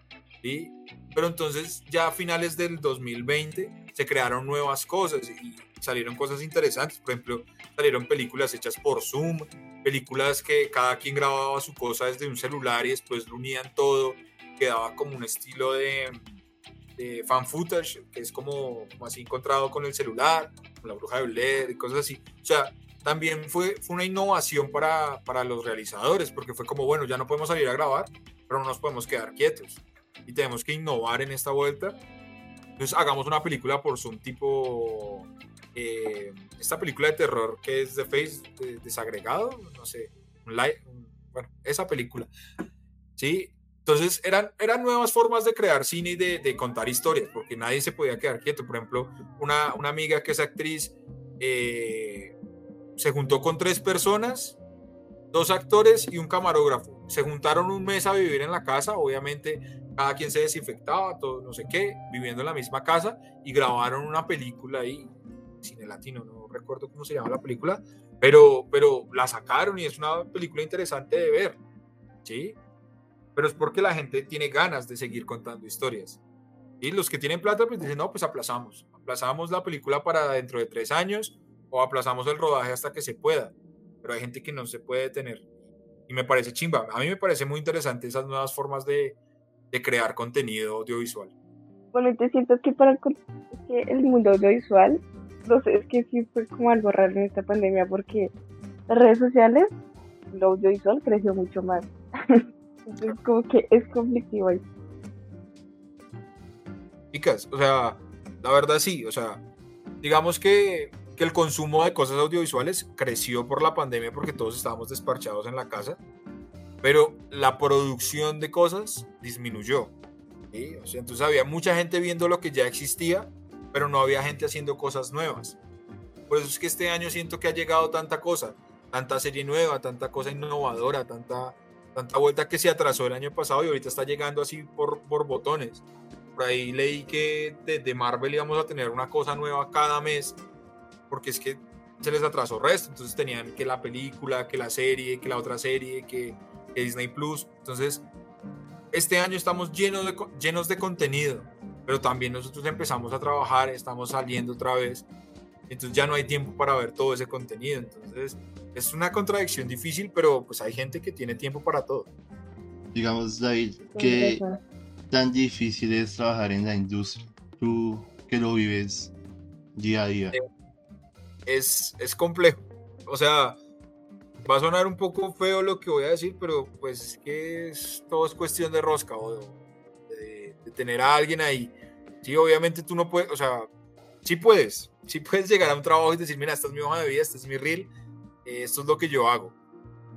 ¿sí? Pero entonces ya a finales del 2020 se crearon nuevas cosas y salieron cosas interesantes. Por ejemplo, salieron películas hechas por Zoom, películas que cada quien grababa su cosa desde un celular y después lo unían todo, quedaba como un estilo de, de fan footage, que es como, como, así encontrado con el celular, con la bruja de Blair y cosas así. O sea, también fue, fue una innovación para, para los realizadores, porque fue como, bueno, ya no podemos salir a grabar, pero no nos podemos quedar quietos y tenemos que innovar en esta vuelta. Entonces hagamos una película por Zoom tipo eh, esta película de terror que es de Face desagregado, no sé, un live, bueno, esa película. Sí, entonces eran, eran nuevas formas de crear cine y de, de, contar historias, porque nadie se podía quedar quieto. Por ejemplo, una, una amiga que es actriz eh, se juntó con tres personas, dos actores y un camarógrafo. Se juntaron un mes a vivir en la casa, obviamente cada quien se desinfectaba, todo no sé qué, viviendo en la misma casa y grabaron una película ahí cine latino, no recuerdo cómo se llama la película, pero, pero la sacaron y es una película interesante de ver, ¿sí? Pero es porque la gente tiene ganas de seguir contando historias. Y los que tienen plata, pues dicen, no, pues aplazamos. Aplazamos la película para dentro de tres años o aplazamos el rodaje hasta que se pueda. Pero hay gente que no se puede detener. Y me parece chimba. A mí me parece muy interesante esas nuevas formas de, de crear contenido audiovisual. Bueno, te siento que para que el mundo audiovisual no sé, es que sí fue como algo raro en esta pandemia porque las redes sociales, lo audiovisual creció mucho más. *laughs* Entonces como que es conflictivo ahí. Chicas, o sea, la verdad sí, o sea, digamos que, que el consumo de cosas audiovisuales creció por la pandemia porque todos estábamos desparchados en la casa, pero la producción de cosas disminuyó. entonces había mucha gente viendo lo que ya existía pero no había gente haciendo cosas nuevas. Por eso es que este año siento que ha llegado tanta cosa, tanta serie nueva, tanta cosa innovadora, tanta, tanta vuelta que se atrasó el año pasado y ahorita está llegando así por, por botones. Por ahí leí que de, Marvel íbamos a tener una cosa nueva cada mes, porque es que se les atrasó resto, entonces tenían que la película, que la serie, que la otra serie, que, que Disney Plus. Entonces, este año estamos llenos de, llenos de contenido pero también nosotros empezamos a trabajar, estamos saliendo otra vez, entonces ya no hay tiempo para ver todo ese contenido, entonces es una contradicción difícil, pero pues hay gente que tiene tiempo para todo. Digamos, David, ¿qué tan difícil es trabajar en la industria? Tú que lo vives día a día. Es, es complejo, o sea, va a sonar un poco feo lo que voy a decir, pero pues es que es, todo es cuestión de rosca o de tener a alguien ahí. Sí, obviamente tú no puedes, o sea, sí puedes, sí puedes llegar a un trabajo y decir, mira, esta es mi hoja de vida, este es mi reel, eh, esto es lo que yo hago.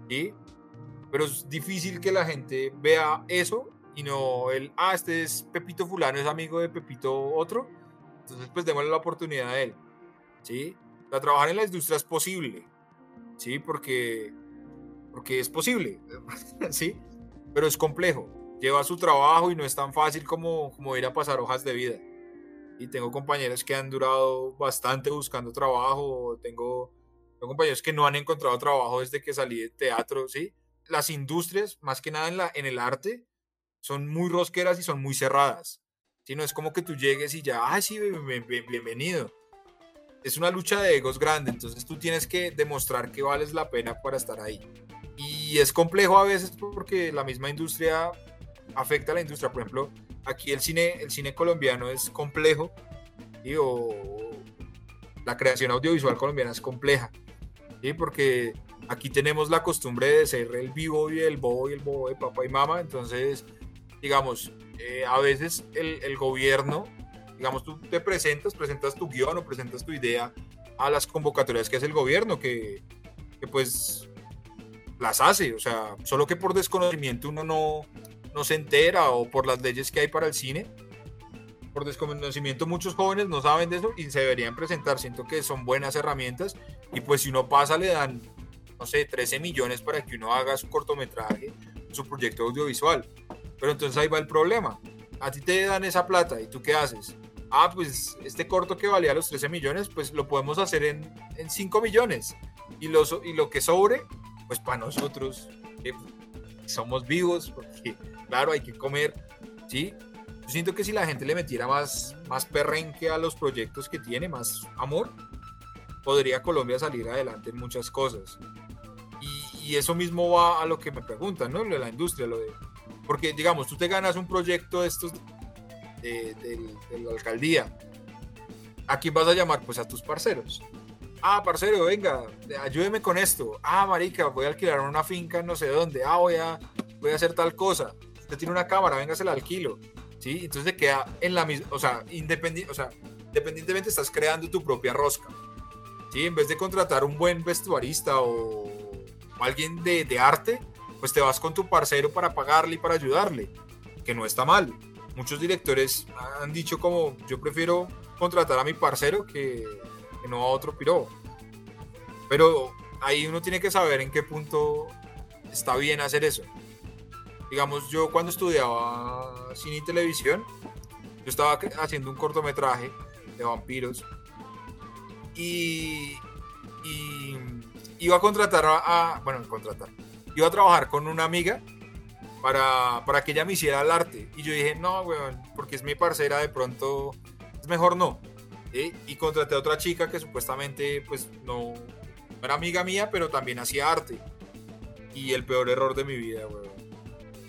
¿sí? Pero es difícil que la gente vea eso y no el, ah, este es Pepito fulano, es amigo de Pepito otro, entonces pues démosle la oportunidad a él. ¿sí? Trabajar en la industria es posible, ¿sí? Porque, porque es posible, *laughs* ¿sí? Pero es complejo lleva su trabajo y no es tan fácil como, como ir a pasar hojas de vida. Y tengo compañeros que han durado bastante buscando trabajo, tengo, compañeros que no han encontrado trabajo desde que salí de teatro, ¿sí? Las industrias, más que nada en, la, en el arte, son muy rosqueras y son muy cerradas. ¿sí? No es como que tú llegues y ya, ah, sí, bienvenido. Es una lucha de egos grande, entonces tú tienes que demostrar que vales la pena para estar ahí. Y es complejo a veces porque la misma industria afecta a la industria. Por ejemplo, aquí el cine, el cine colombiano es complejo, y o la creación audiovisual colombiana es compleja, ¿sí? porque aquí tenemos la costumbre de ser el vivo y el bobo y el bobo de papá y mamá, entonces, digamos, eh, a veces el, el, gobierno, digamos, tú te presentas, presentas tu guion o presentas tu idea a las convocatorias que hace el gobierno, que, que pues las hace, o sea, solo que por desconocimiento uno no, no se entera o por las leyes que hay para el cine. Por desconocimiento muchos jóvenes no saben de eso y se deberían presentar. Siento que son buenas herramientas y pues si uno pasa le dan, no sé, 13 millones para que uno haga su cortometraje, su proyecto audiovisual. Pero entonces ahí va el problema. A ti te dan esa plata y tú qué haces? Ah, pues este corto que valía los 13 millones, pues lo podemos hacer en, en 5 millones. Y, los, y lo que sobre, pues para nosotros, que somos vivos, porque claro, hay que comer, ¿sí? Yo siento que si la gente le metiera más, más perrenque a los proyectos que tiene, más amor, podría Colombia salir adelante en muchas cosas. Y, y eso mismo va a lo que me preguntan, ¿no? Lo de la industria, lo de... Porque, digamos, tú te ganas un proyecto de estos de, la alcaldía. ¿A quién vas a llamar? Pues a tus parceros. Ah, parcero, venga, ayúdeme con esto. Ah, marica, voy a alquilar una finca no sé dónde. Ah, voy a, voy a hacer tal cosa usted tiene una cámara, venga, se la alquilo. ¿Sí? Entonces te queda en la misma, o sea, independiente, o sea, independientemente estás creando tu propia rosca. ¿Sí? En vez de contratar un buen vestuarista o, alguien de, de, arte, pues te vas con tu parcero para pagarle y para ayudarle, que no está mal. Muchos directores han dicho como, yo prefiero contratar a mi parcero que, que no a otro piro. Pero ahí uno tiene que saber en qué punto está bien hacer eso digamos, yo cuando estudiaba cine y televisión, yo estaba haciendo un cortometraje de vampiros y, iba a contratar a, bueno, contratar, iba a trabajar con una amiga para, para que ella me hiciera el arte. Y yo dije, no, weón, porque es mi parcera, de pronto es mejor no. Y contraté a otra chica que supuestamente, pues, no, no era amiga mía, pero también hacía arte. Y el peor error de mi vida, weón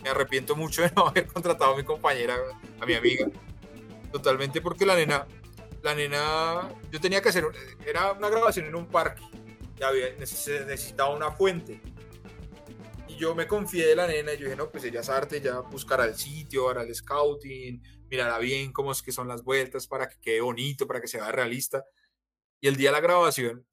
me arrepiento mucho de no *laughs* haber contratado a mi compañera, a mi amiga. Totalmente porque la nena, la nena, yo tenía que hacer, era una grabación en un parque, ya había, necesitaba una fuente. Yo me confié de la nena y yo dije, no, pues ella es arte, ya buscará el sitio, hará el scouting, mirará bien cómo es que son las vueltas para que quede bonito, para que se vea realista. Y el día de la grabación,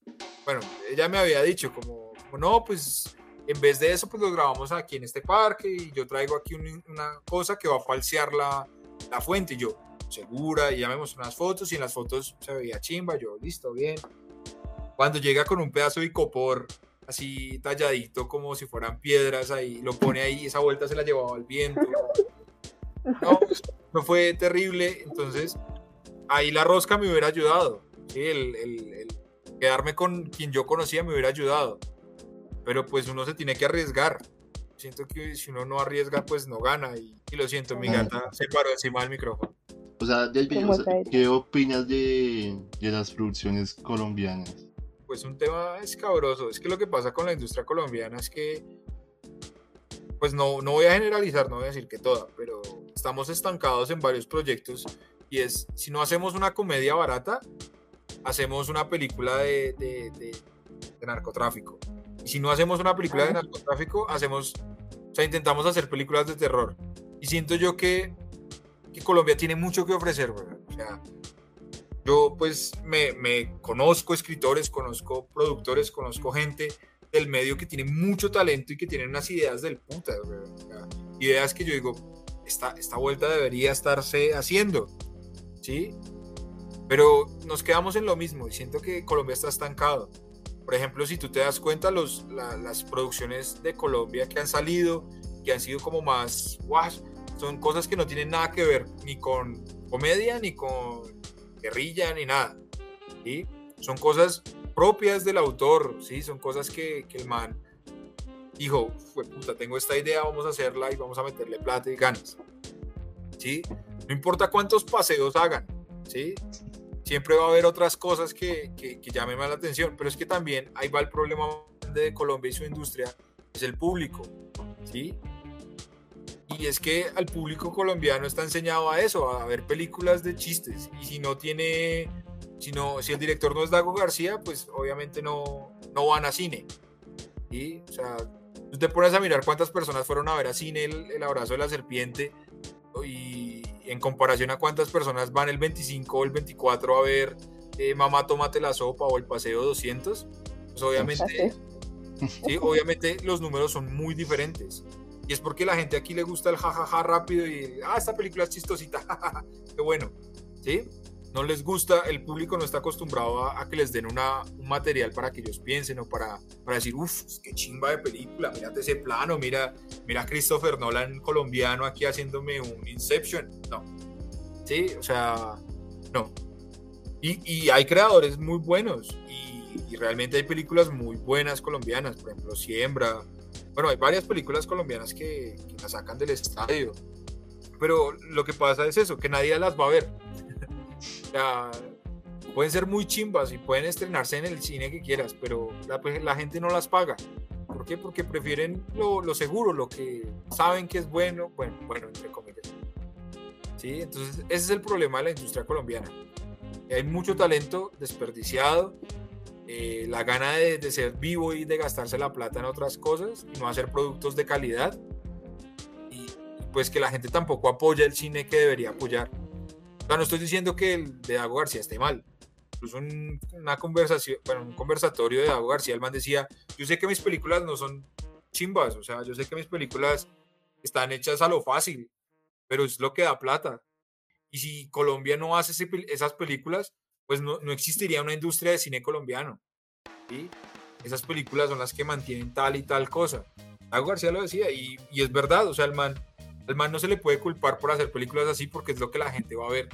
bueno, ella me había dicho como, no, pues en vez de eso, pues lo grabamos aquí en este parque y yo traigo aquí una cosa que va a falsear la, la fuente. Y yo, segura, y ya me unas fotos y en las fotos se veía chimba. Yo, listo, bien. Cuando llega con un pedazo de copor así talladito como si fueran piedras ahí, lo pone ahí, esa vuelta se la llevaba al viento. *laughs* No, no fue terrible. Entonces, ahí la rosca me hubiera ayudado. ¿sí? el, el, el quedarme con quien yo conocía me hubiera ayudado pero pues uno se tiene que arriesgar. Siento que si uno no arriesga, pues no gana. Y, lo siento, mi gata se paró encima del micrófono. O sea, ¿qué opinas de, de, las producciones colombianas? Pues un tema escabroso. Es que lo que pasa con la industria colombiana es que, pues no, no voy a generalizar, no voy a decir que toda, pero estamos estancados en varios proyectos. Y es, si no hacemos una comedia barata, hacemos una película de, de, de, de narcotráfico. Y si no hacemos una película de narcotráfico, hacemos, o sea, intentamos hacer películas de terror. Y siento yo que, que Colombia tiene mucho que ofrecer, ¿verdad? O sea, yo pues me, conozco escritores, conozco productores, conozco gente del medio que tiene mucho talento y que tienen unas ideas del puta, ideas que yo digo, esta, esta vuelta debería estarse haciendo, ¿sí? Pero nos quedamos en lo mismo y siento que Colombia está estancado. Por ejemplo, si tú te das cuenta, los, las producciones de Colombia que han salido, que han sido como más, wow, son cosas que no tienen nada que ver ni con comedia, ni con, guerrilla ni nada. ¿sí? Son cosas propias del autor, ¿sí? son cosas que, que el man dijo, fue puta, tengo esta idea, vamos a hacerla y vamos a meterle plata y ganas. ¿sí? No importa cuántos paseos hagan, ¿sí? siempre va a haber otras cosas que, que, llamen más la atención, pero es que también ahí va el problema de Colombia y su industria, es el público, ¿sí? Y es que al público colombiano está enseñado a eso, a ver películas de chistes. Y si no tiene, si, no, si el director no es Dago García, pues obviamente no, no van a cine. ¿sí? O sea, tú te pones a mirar cuántas personas fueron a ver a cine el, el abrazo de la serpiente y en comparación a cuántas personas van el 25 o el 24 a ver eh, Mamá, tómate la sopa o el paseo 200, pues obviamente, sí, obviamente los números son muy diferentes. Y es porque la gente aquí le gusta el jajaja rápido y, ah, esta película es chistosita, *laughs* qué bueno, ¿sí? No les gusta, el público no está acostumbrado a, a que les den una, un material para que ellos piensen o para, para decir, uff, qué chimba de película, mírate ese plano, mira, mira a Christopher Nolan colombiano aquí haciéndome un Inception. No, ¿sí? O sea, no. Y, y hay creadores muy buenos y, y realmente hay películas muy buenas colombianas, por ejemplo, Siembra, bueno, hay varias películas colombianas que, que la sacan del estadio, pero lo que pasa es eso, que nadie las va a ver. *laughs* sea, pueden ser muy chimbas y pueden estrenarse en el cine que quieras, pero la, pues, la gente no las paga. ¿Por qué? Porque prefieren lo, lo, seguro, lo que saben que es bueno, bueno, bueno, entre comillas. ¿Sí? Entonces, ese es el problema de la industria colombiana. Hay mucho talento desperdiciado, eh, la gana de, de, ser vivo y de gastarse la plata en otras cosas y no hacer productos de calidad. Y, pues que la gente tampoco apoya el cine que debería apoyar. O sea, no estoy diciendo que el de Dago García esté mal. Incluso un, una conversación, bueno, un conversatorio de Dago García, el man decía, yo sé que mis películas no son chimbas, o sea, yo sé que mis películas están hechas a lo fácil, pero es lo que da plata. Y si Colombia no hace ese, esas películas, pues no, no, existiría una industria de cine colombiano. ¿sí? Esas películas son las que mantienen tal y tal cosa. Dago García lo decía y, y, es verdad, o sea, el man, el man no se le puede culpar por hacer películas así porque es lo que la gente va a ver.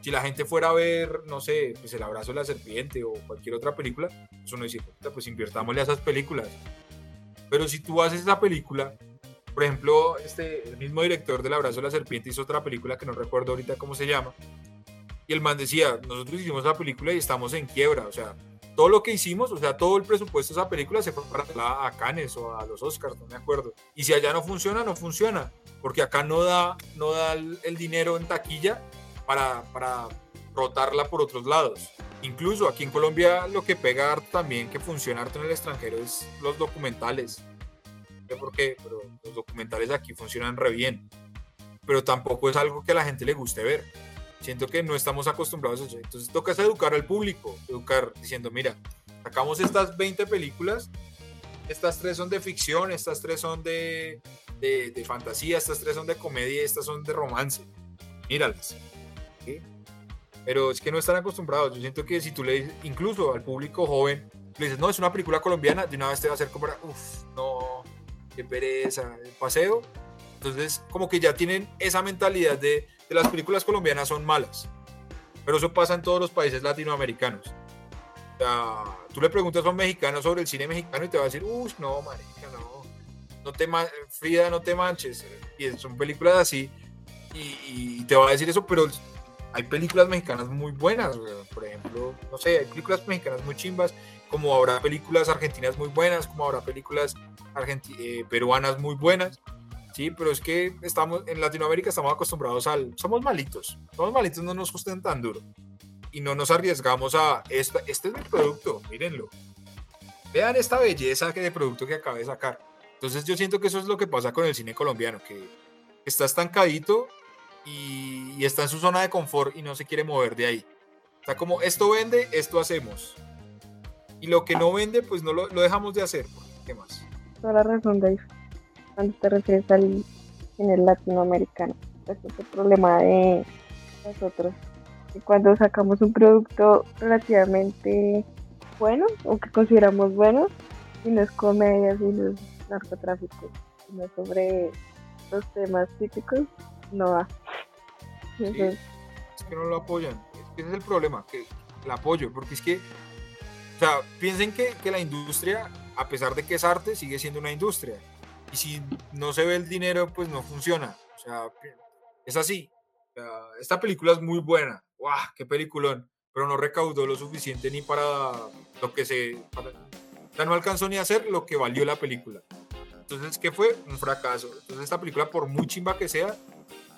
Si la gente fuera a ver, no sé, pues El abrazo de la serpiente o cualquier otra película, eso no dice, pues invirtámosle a esas películas. Pero si tú haces esa película, por ejemplo, este, el mismo director del abrazo de la serpiente hizo otra película que no recuerdo ahorita cómo se llama, y el man decía, nosotros hicimos la película y estamos en quiebra, o sea, todo lo que hicimos, o sea, todo el presupuesto de esa película se fue para a Cannes o a los Oscars, no me acuerdo. Y si allá no funciona, no funciona, porque acá no da, no da el, dinero en taquilla para, para rotarla por otros lados. Incluso aquí en Colombia lo que pega también que funciona harto en el extranjero es los documentales. No sé por qué, pero los documentales aquí funcionan re bien. Pero tampoco es algo que a la gente le guste ver siento que no estamos acostumbrados a eso. Entonces toca educar al público, educar diciendo, mira, sacamos estas 20 películas, estas tres son de ficción, estas tres son de, de, de fantasía, estas tres son de comedia, estas son de romance. Míralas. ¿sí? Pero es que no están acostumbrados. Yo siento que si tú le dices, incluso al público joven, le dices, no, es una película colombiana, de una vez te va a hacer como, uff, no, qué pereza, el paseo. Entonces, como que ya tienen esa mentalidad de, las películas colombianas son malas. Pero eso pasa en todos los países latinoamericanos. O sea, tú le preguntas a un mexicano sobre el cine mexicano y te va a decir, uff, no, marica, no. No te Frida, no te manches. Y son películas así. Y, y, te va a decir eso, pero hay películas mexicanas muy buenas. Por ejemplo, no sé, hay películas mexicanas muy chimbas, como habrá películas argentinas muy buenas, como habrá películas eh, peruanas muy buenas. Sí, pero es que estamos en Latinoamérica estamos acostumbrados al somos malitos, somos malitos, no nos gusten tan duro y no nos arriesgamos a esta, este es mi producto, mírenlo. Vean esta belleza de producto que acabé de sacar. Entonces yo siento que eso es lo que pasa con el cine colombiano, que está estancadito y, y está en su zona de confort y no se quiere mover de ahí. Está como esto vende, esto hacemos. Y lo que no vende, pues no lo, lo dejamos de hacer. ¿Qué más? Toda la razón, Dave cuando te refieres al en el latinoamericano. Es el problema de nosotros. Y cuando sacamos un producto relativamente bueno o que consideramos bueno, y no es comedia, y no es narcotráfico, sino sobre los temas típicos, no va. Sí, es que no lo apoyan. ese es el problema, que el apoyo, porque es que, o sea, piensen que, que la industria, a pesar de que es arte, sigue siendo una industria. Y si no se ve el dinero, pues no funciona. O sea, es así. Esta película es muy buena. ¡Guau! ¡Qué peliculón! Pero no recaudó lo suficiente ni para lo que se... para- o sea, no alcanzó ni a hacer lo que valió la película. Entonces, ¿qué fue? Un fracaso. Entonces, esta película, por muy chimba que sea,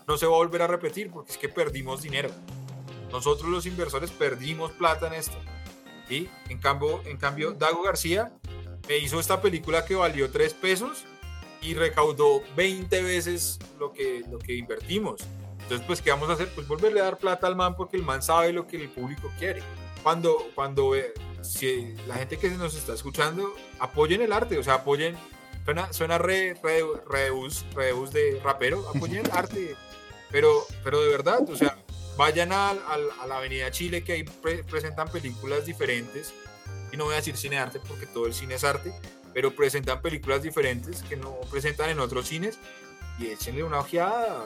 no se va a volver a repetir porque es que perdimos dinero. Nosotros los inversores perdimos plata en esto. ¿sí? En, cambio, en cambio, Dago García me hizo esta película que valió 3 pesos y recaudó 20 veces lo que, lo que invertimos. Entonces, pues, ¿qué vamos a hacer? Pues volverle a dar plata al man porque el man sabe lo que el público quiere. Cuando, cuando eh, si la gente que nos está escuchando, apoyen el arte, o sea, apoyen, suena, suena re, re, reus, reus de rapero, apoyen el arte, pero, pero de verdad, o sea, vayan al- al- a, la Avenida Chile que ahí pre- presentan películas diferentes, y no voy a decir cine arte porque todo el cine es arte, pero presentan películas diferentes que no presentan en otros cines y échenle una ojeada,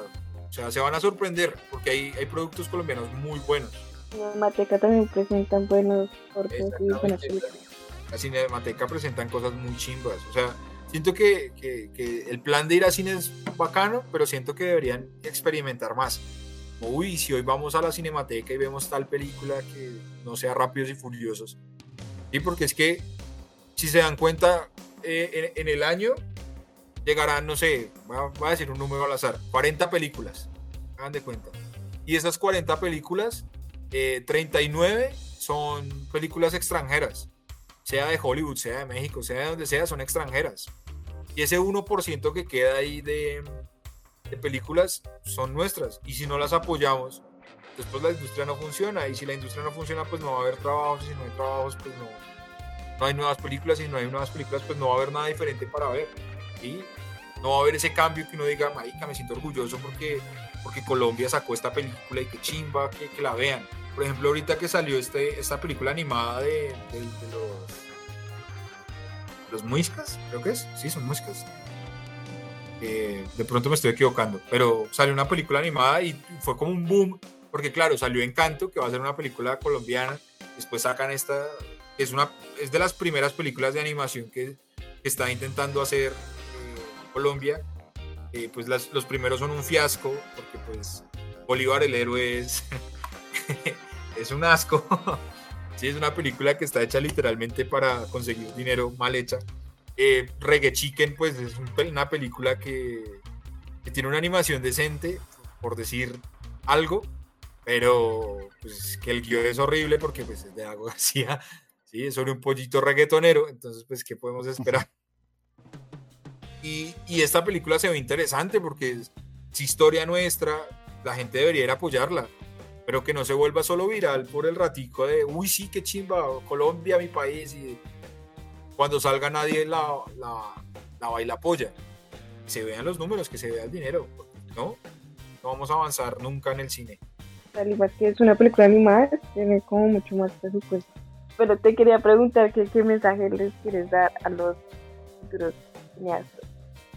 o sea, se van a sorprender porque hay, hay productos colombianos muy buenos. En Mateca también presentan buenos cortos y buenas películas. La Cinemateca presentan cosas muy chimbas. O sea, siento que, que- que el plan de ir a cine es bacano, pero siento que deberían experimentar más. Uy, si hoy vamos a la Cinemateca y vemos tal película que no sea Rápidos y Furiosos. Sí, porque es que, si se dan cuenta, eh, en, el año llegarán, no sé, voy a, decir un número al azar, 40 películas. Hagan de cuenta. Y esas 40 películas, eh, 39 son películas extranjeras sea de Hollywood, sea de México, sea de donde sea, son extranjeras. Y ese 1% que queda ahí de, de películas son nuestras. Y si no las apoyamos, después la industria no funciona. Y si la industria no funciona, pues no va a haber trabajos. Y si no hay trabajos, pues no, no hay nuevas películas. Y no hay nuevas películas, pues no va a haber nada diferente para ver. Y no va a haber ese cambio que uno diga, marica, me siento orgulloso porque, porque Colombia sacó esta película y que chimba, que, que la vean. Por ejemplo, ahorita que salió este, esta película animada de, los, los muiscas, creo que es. Sí, son muiscas. Eh, de pronto me estoy equivocando, pero salió una película animada y fue como un boom, porque claro, salió Encanto, que va a ser una película colombiana, después sacan esta, es, una, es de las primeras películas de animación que, está intentando hacer eh, Colombia. Eh, pues las- los primeros son un fiasco, porque pues Bolívar el héroe es, *laughs* es un asco. *laughs* sí, es una película que está hecha literalmente para conseguir dinero mal hecha. Eh, Reggae Chicken, pues es una película que, que tiene una animación decente, por decir algo, pero pues que el guion es horrible porque pues es de Dago García, sí, es sobre un pollito reggaetonero, entonces pues qué podemos esperar. *laughs* Y, y esta película se ve interesante porque es, es historia nuestra, la gente debería ir a apoyarla, pero que no se vuelva solo viral por el ratico de, uy, sí, qué chimba, Colombia, mi país, y cuando salga nadie la, la, la va y la apoya. Que se vean los números, que se vea el dinero, ¿no? No vamos a avanzar nunca en el cine. Al igual que es una película animada, tiene como mucho más presupuesto. Pero te quería preguntar que, qué mensaje les quieres dar a los futuros cineastas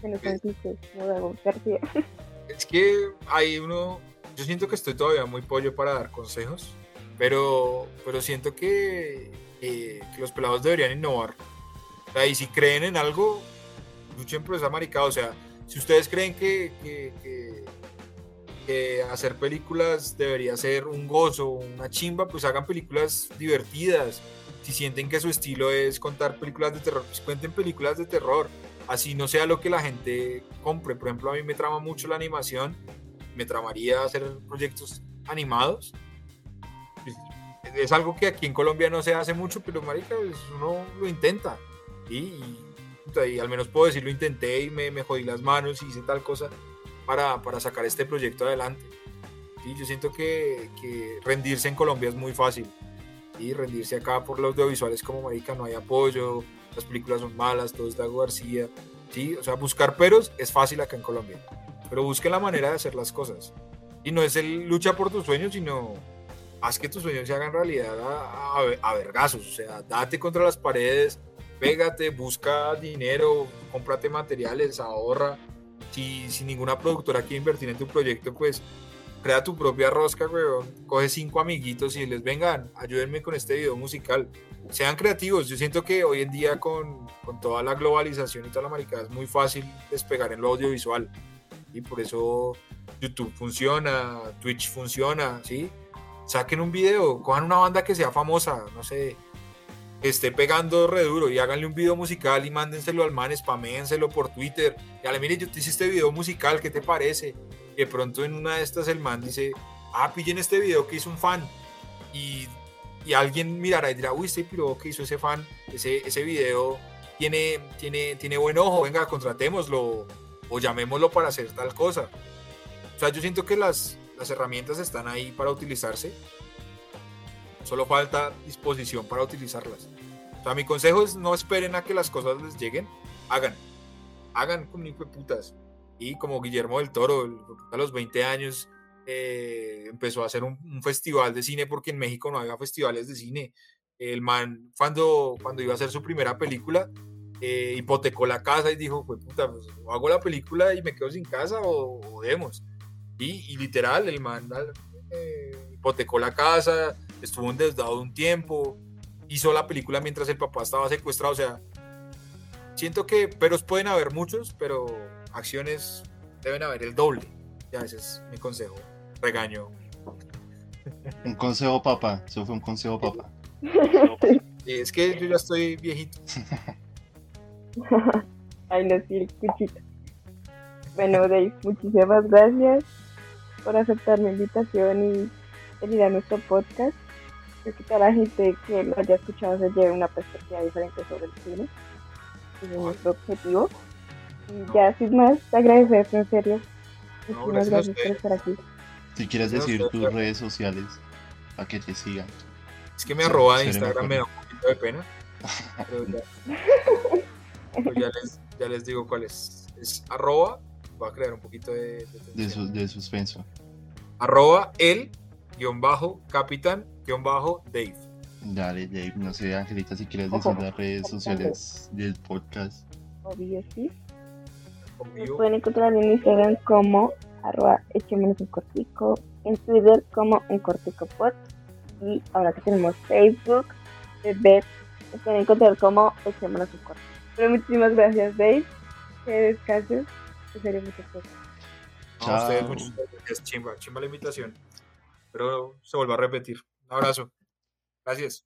que no son clichés, como Dago García. *laughs* Es que hay uno, yo siento que estoy todavía muy pollo para dar consejos, pero, pero siento que, los pelados deberían innovar. O sea, y si creen en algo, luchen por esa maricada. O sea, si ustedes creen que, que- que- hacer películas debería ser un gozo, una chimba, pues hagan películas divertidas. Si sienten que su estilo es contar películas de terror, pues cuenten películas de terror. Así no sea lo que la gente compre. Por ejemplo, a mí me trama mucho la animación. Me tramaría hacer proyectos animados. Pues, Es algo que aquí en Colombia no se hace mucho, pero marica, pues, uno lo intenta. y al menos puedo decir, lo intenté y me, me jodí las manos y hice tal cosa para, para sacar este proyecto adelante. ¿sí? Yo siento que, que rendirse en Colombia es muy fácil. Y rendirse acá por los audiovisuales como marica, no hay apoyo, las películas son malas, todo es Dago García. ¿sí? O sea, buscar peros es fácil acá en Colombia. Pero busquen la manera de hacer las cosas. Y no es el lucha por tus sueños, sino haz que tus sueños se hagan realidad a, a, a vergazos. O sea, date contra las paredes, pégate, busca dinero, cómprate materiales, ahorra. Si, si ninguna productora quiere invertir en tu proyecto, pues crea tu propia rosca, weón. Coge cinco amiguitos y les vengan, ayúdenme con este video musical. Sean creativos. Yo siento que hoy en día con, con toda la globalización y toda la maricada es muy fácil despegar en lo audiovisual. Y por eso YouTube funciona, Twitch funciona, ¿sí? Saquen un video, cojan una banda que sea famosa, no sé, esté pegando re duro y háganle un video musical y mándenselo al man, spaménselo por Twitter. Y le mire, yo te hice este video musical, ¿qué te parece? Y de pronto en una de estas el man dice, ah, pillen este video que hizo un fan. Y, y alguien mirará y dirá, uy, este piro que hizo ese fan, ese, ese video tiene, tiene, tiene buen ojo, venga, contratémoslo o llamémoslo para hacer tal cosa. O sea, yo siento que las, las herramientas están ahí para utilizarse. Solo falta disposición para utilizarlas. O sea, mi consejo es no esperen a que las cosas les lleguen. Hagan. Hagan como de putas. Y como Guillermo del Toro, a los 20 años, eh, empezó a hacer un, festival de cine porque en México no había festivales de cine. El man, cuando, cuando iba a hacer su primera película, eh, hipotecó la casa y dijo, pues puta, pues, hago la película y me quedo sin casa o, o demos. Y, y, literal, el man eh, hipotecó la casa, estuvo endeudado un tiempo, hizo la película mientras el papá estaba secuestrado, o sea, siento que peros pueden haber muchos, pero acciones deben haber el doble. Ya ese es mi consejo. Regaño. Un consejo papá, eso fue un consejo *laughs* papá. Es que yo ya estoy viejito. *laughs* Ay, no, sí, el cuchito. Bueno, Dave, muchísimas gracias por aceptar mi invitación y venir a nuestro podcast. Creo que toda la gente que lo haya escuchado se lleve una perspectiva diferente sobre el cine. Ese es nuestro objetivo. Y ya, sin más, te agradezco en serio. No, gracias gracias por estar aquí. Si quieres decir no, tus redes sociales para que te sigan. Es que me arroba de Instagram, me da un poquito de pena. Pero ya, *laughs* pero ya les, ya les digo cuál es. Es arroba, voy a crear un poquito de, de De, su- de suspenso. Arroba el guion bajo capitán guion bajo Dave. Dale, Dave, no sé, Angelita, si quieres decir las redes sociales del podcast. Obvio, sí. Nos Conmigo. pueden encontrar en Instagram como arroba echémonos un cortico, en Twitter como un cortico pod y ahora que tenemos Facebook, de nos pueden encontrar como echémonos un cortico. Pero muchísimas gracias Dave, que descanses, en serio muchas cosas. No, a ustedes Chao. muchas gracias, chimba, chimba la invitación. Pero se vuelva a repetir. Un abrazo. Gracias.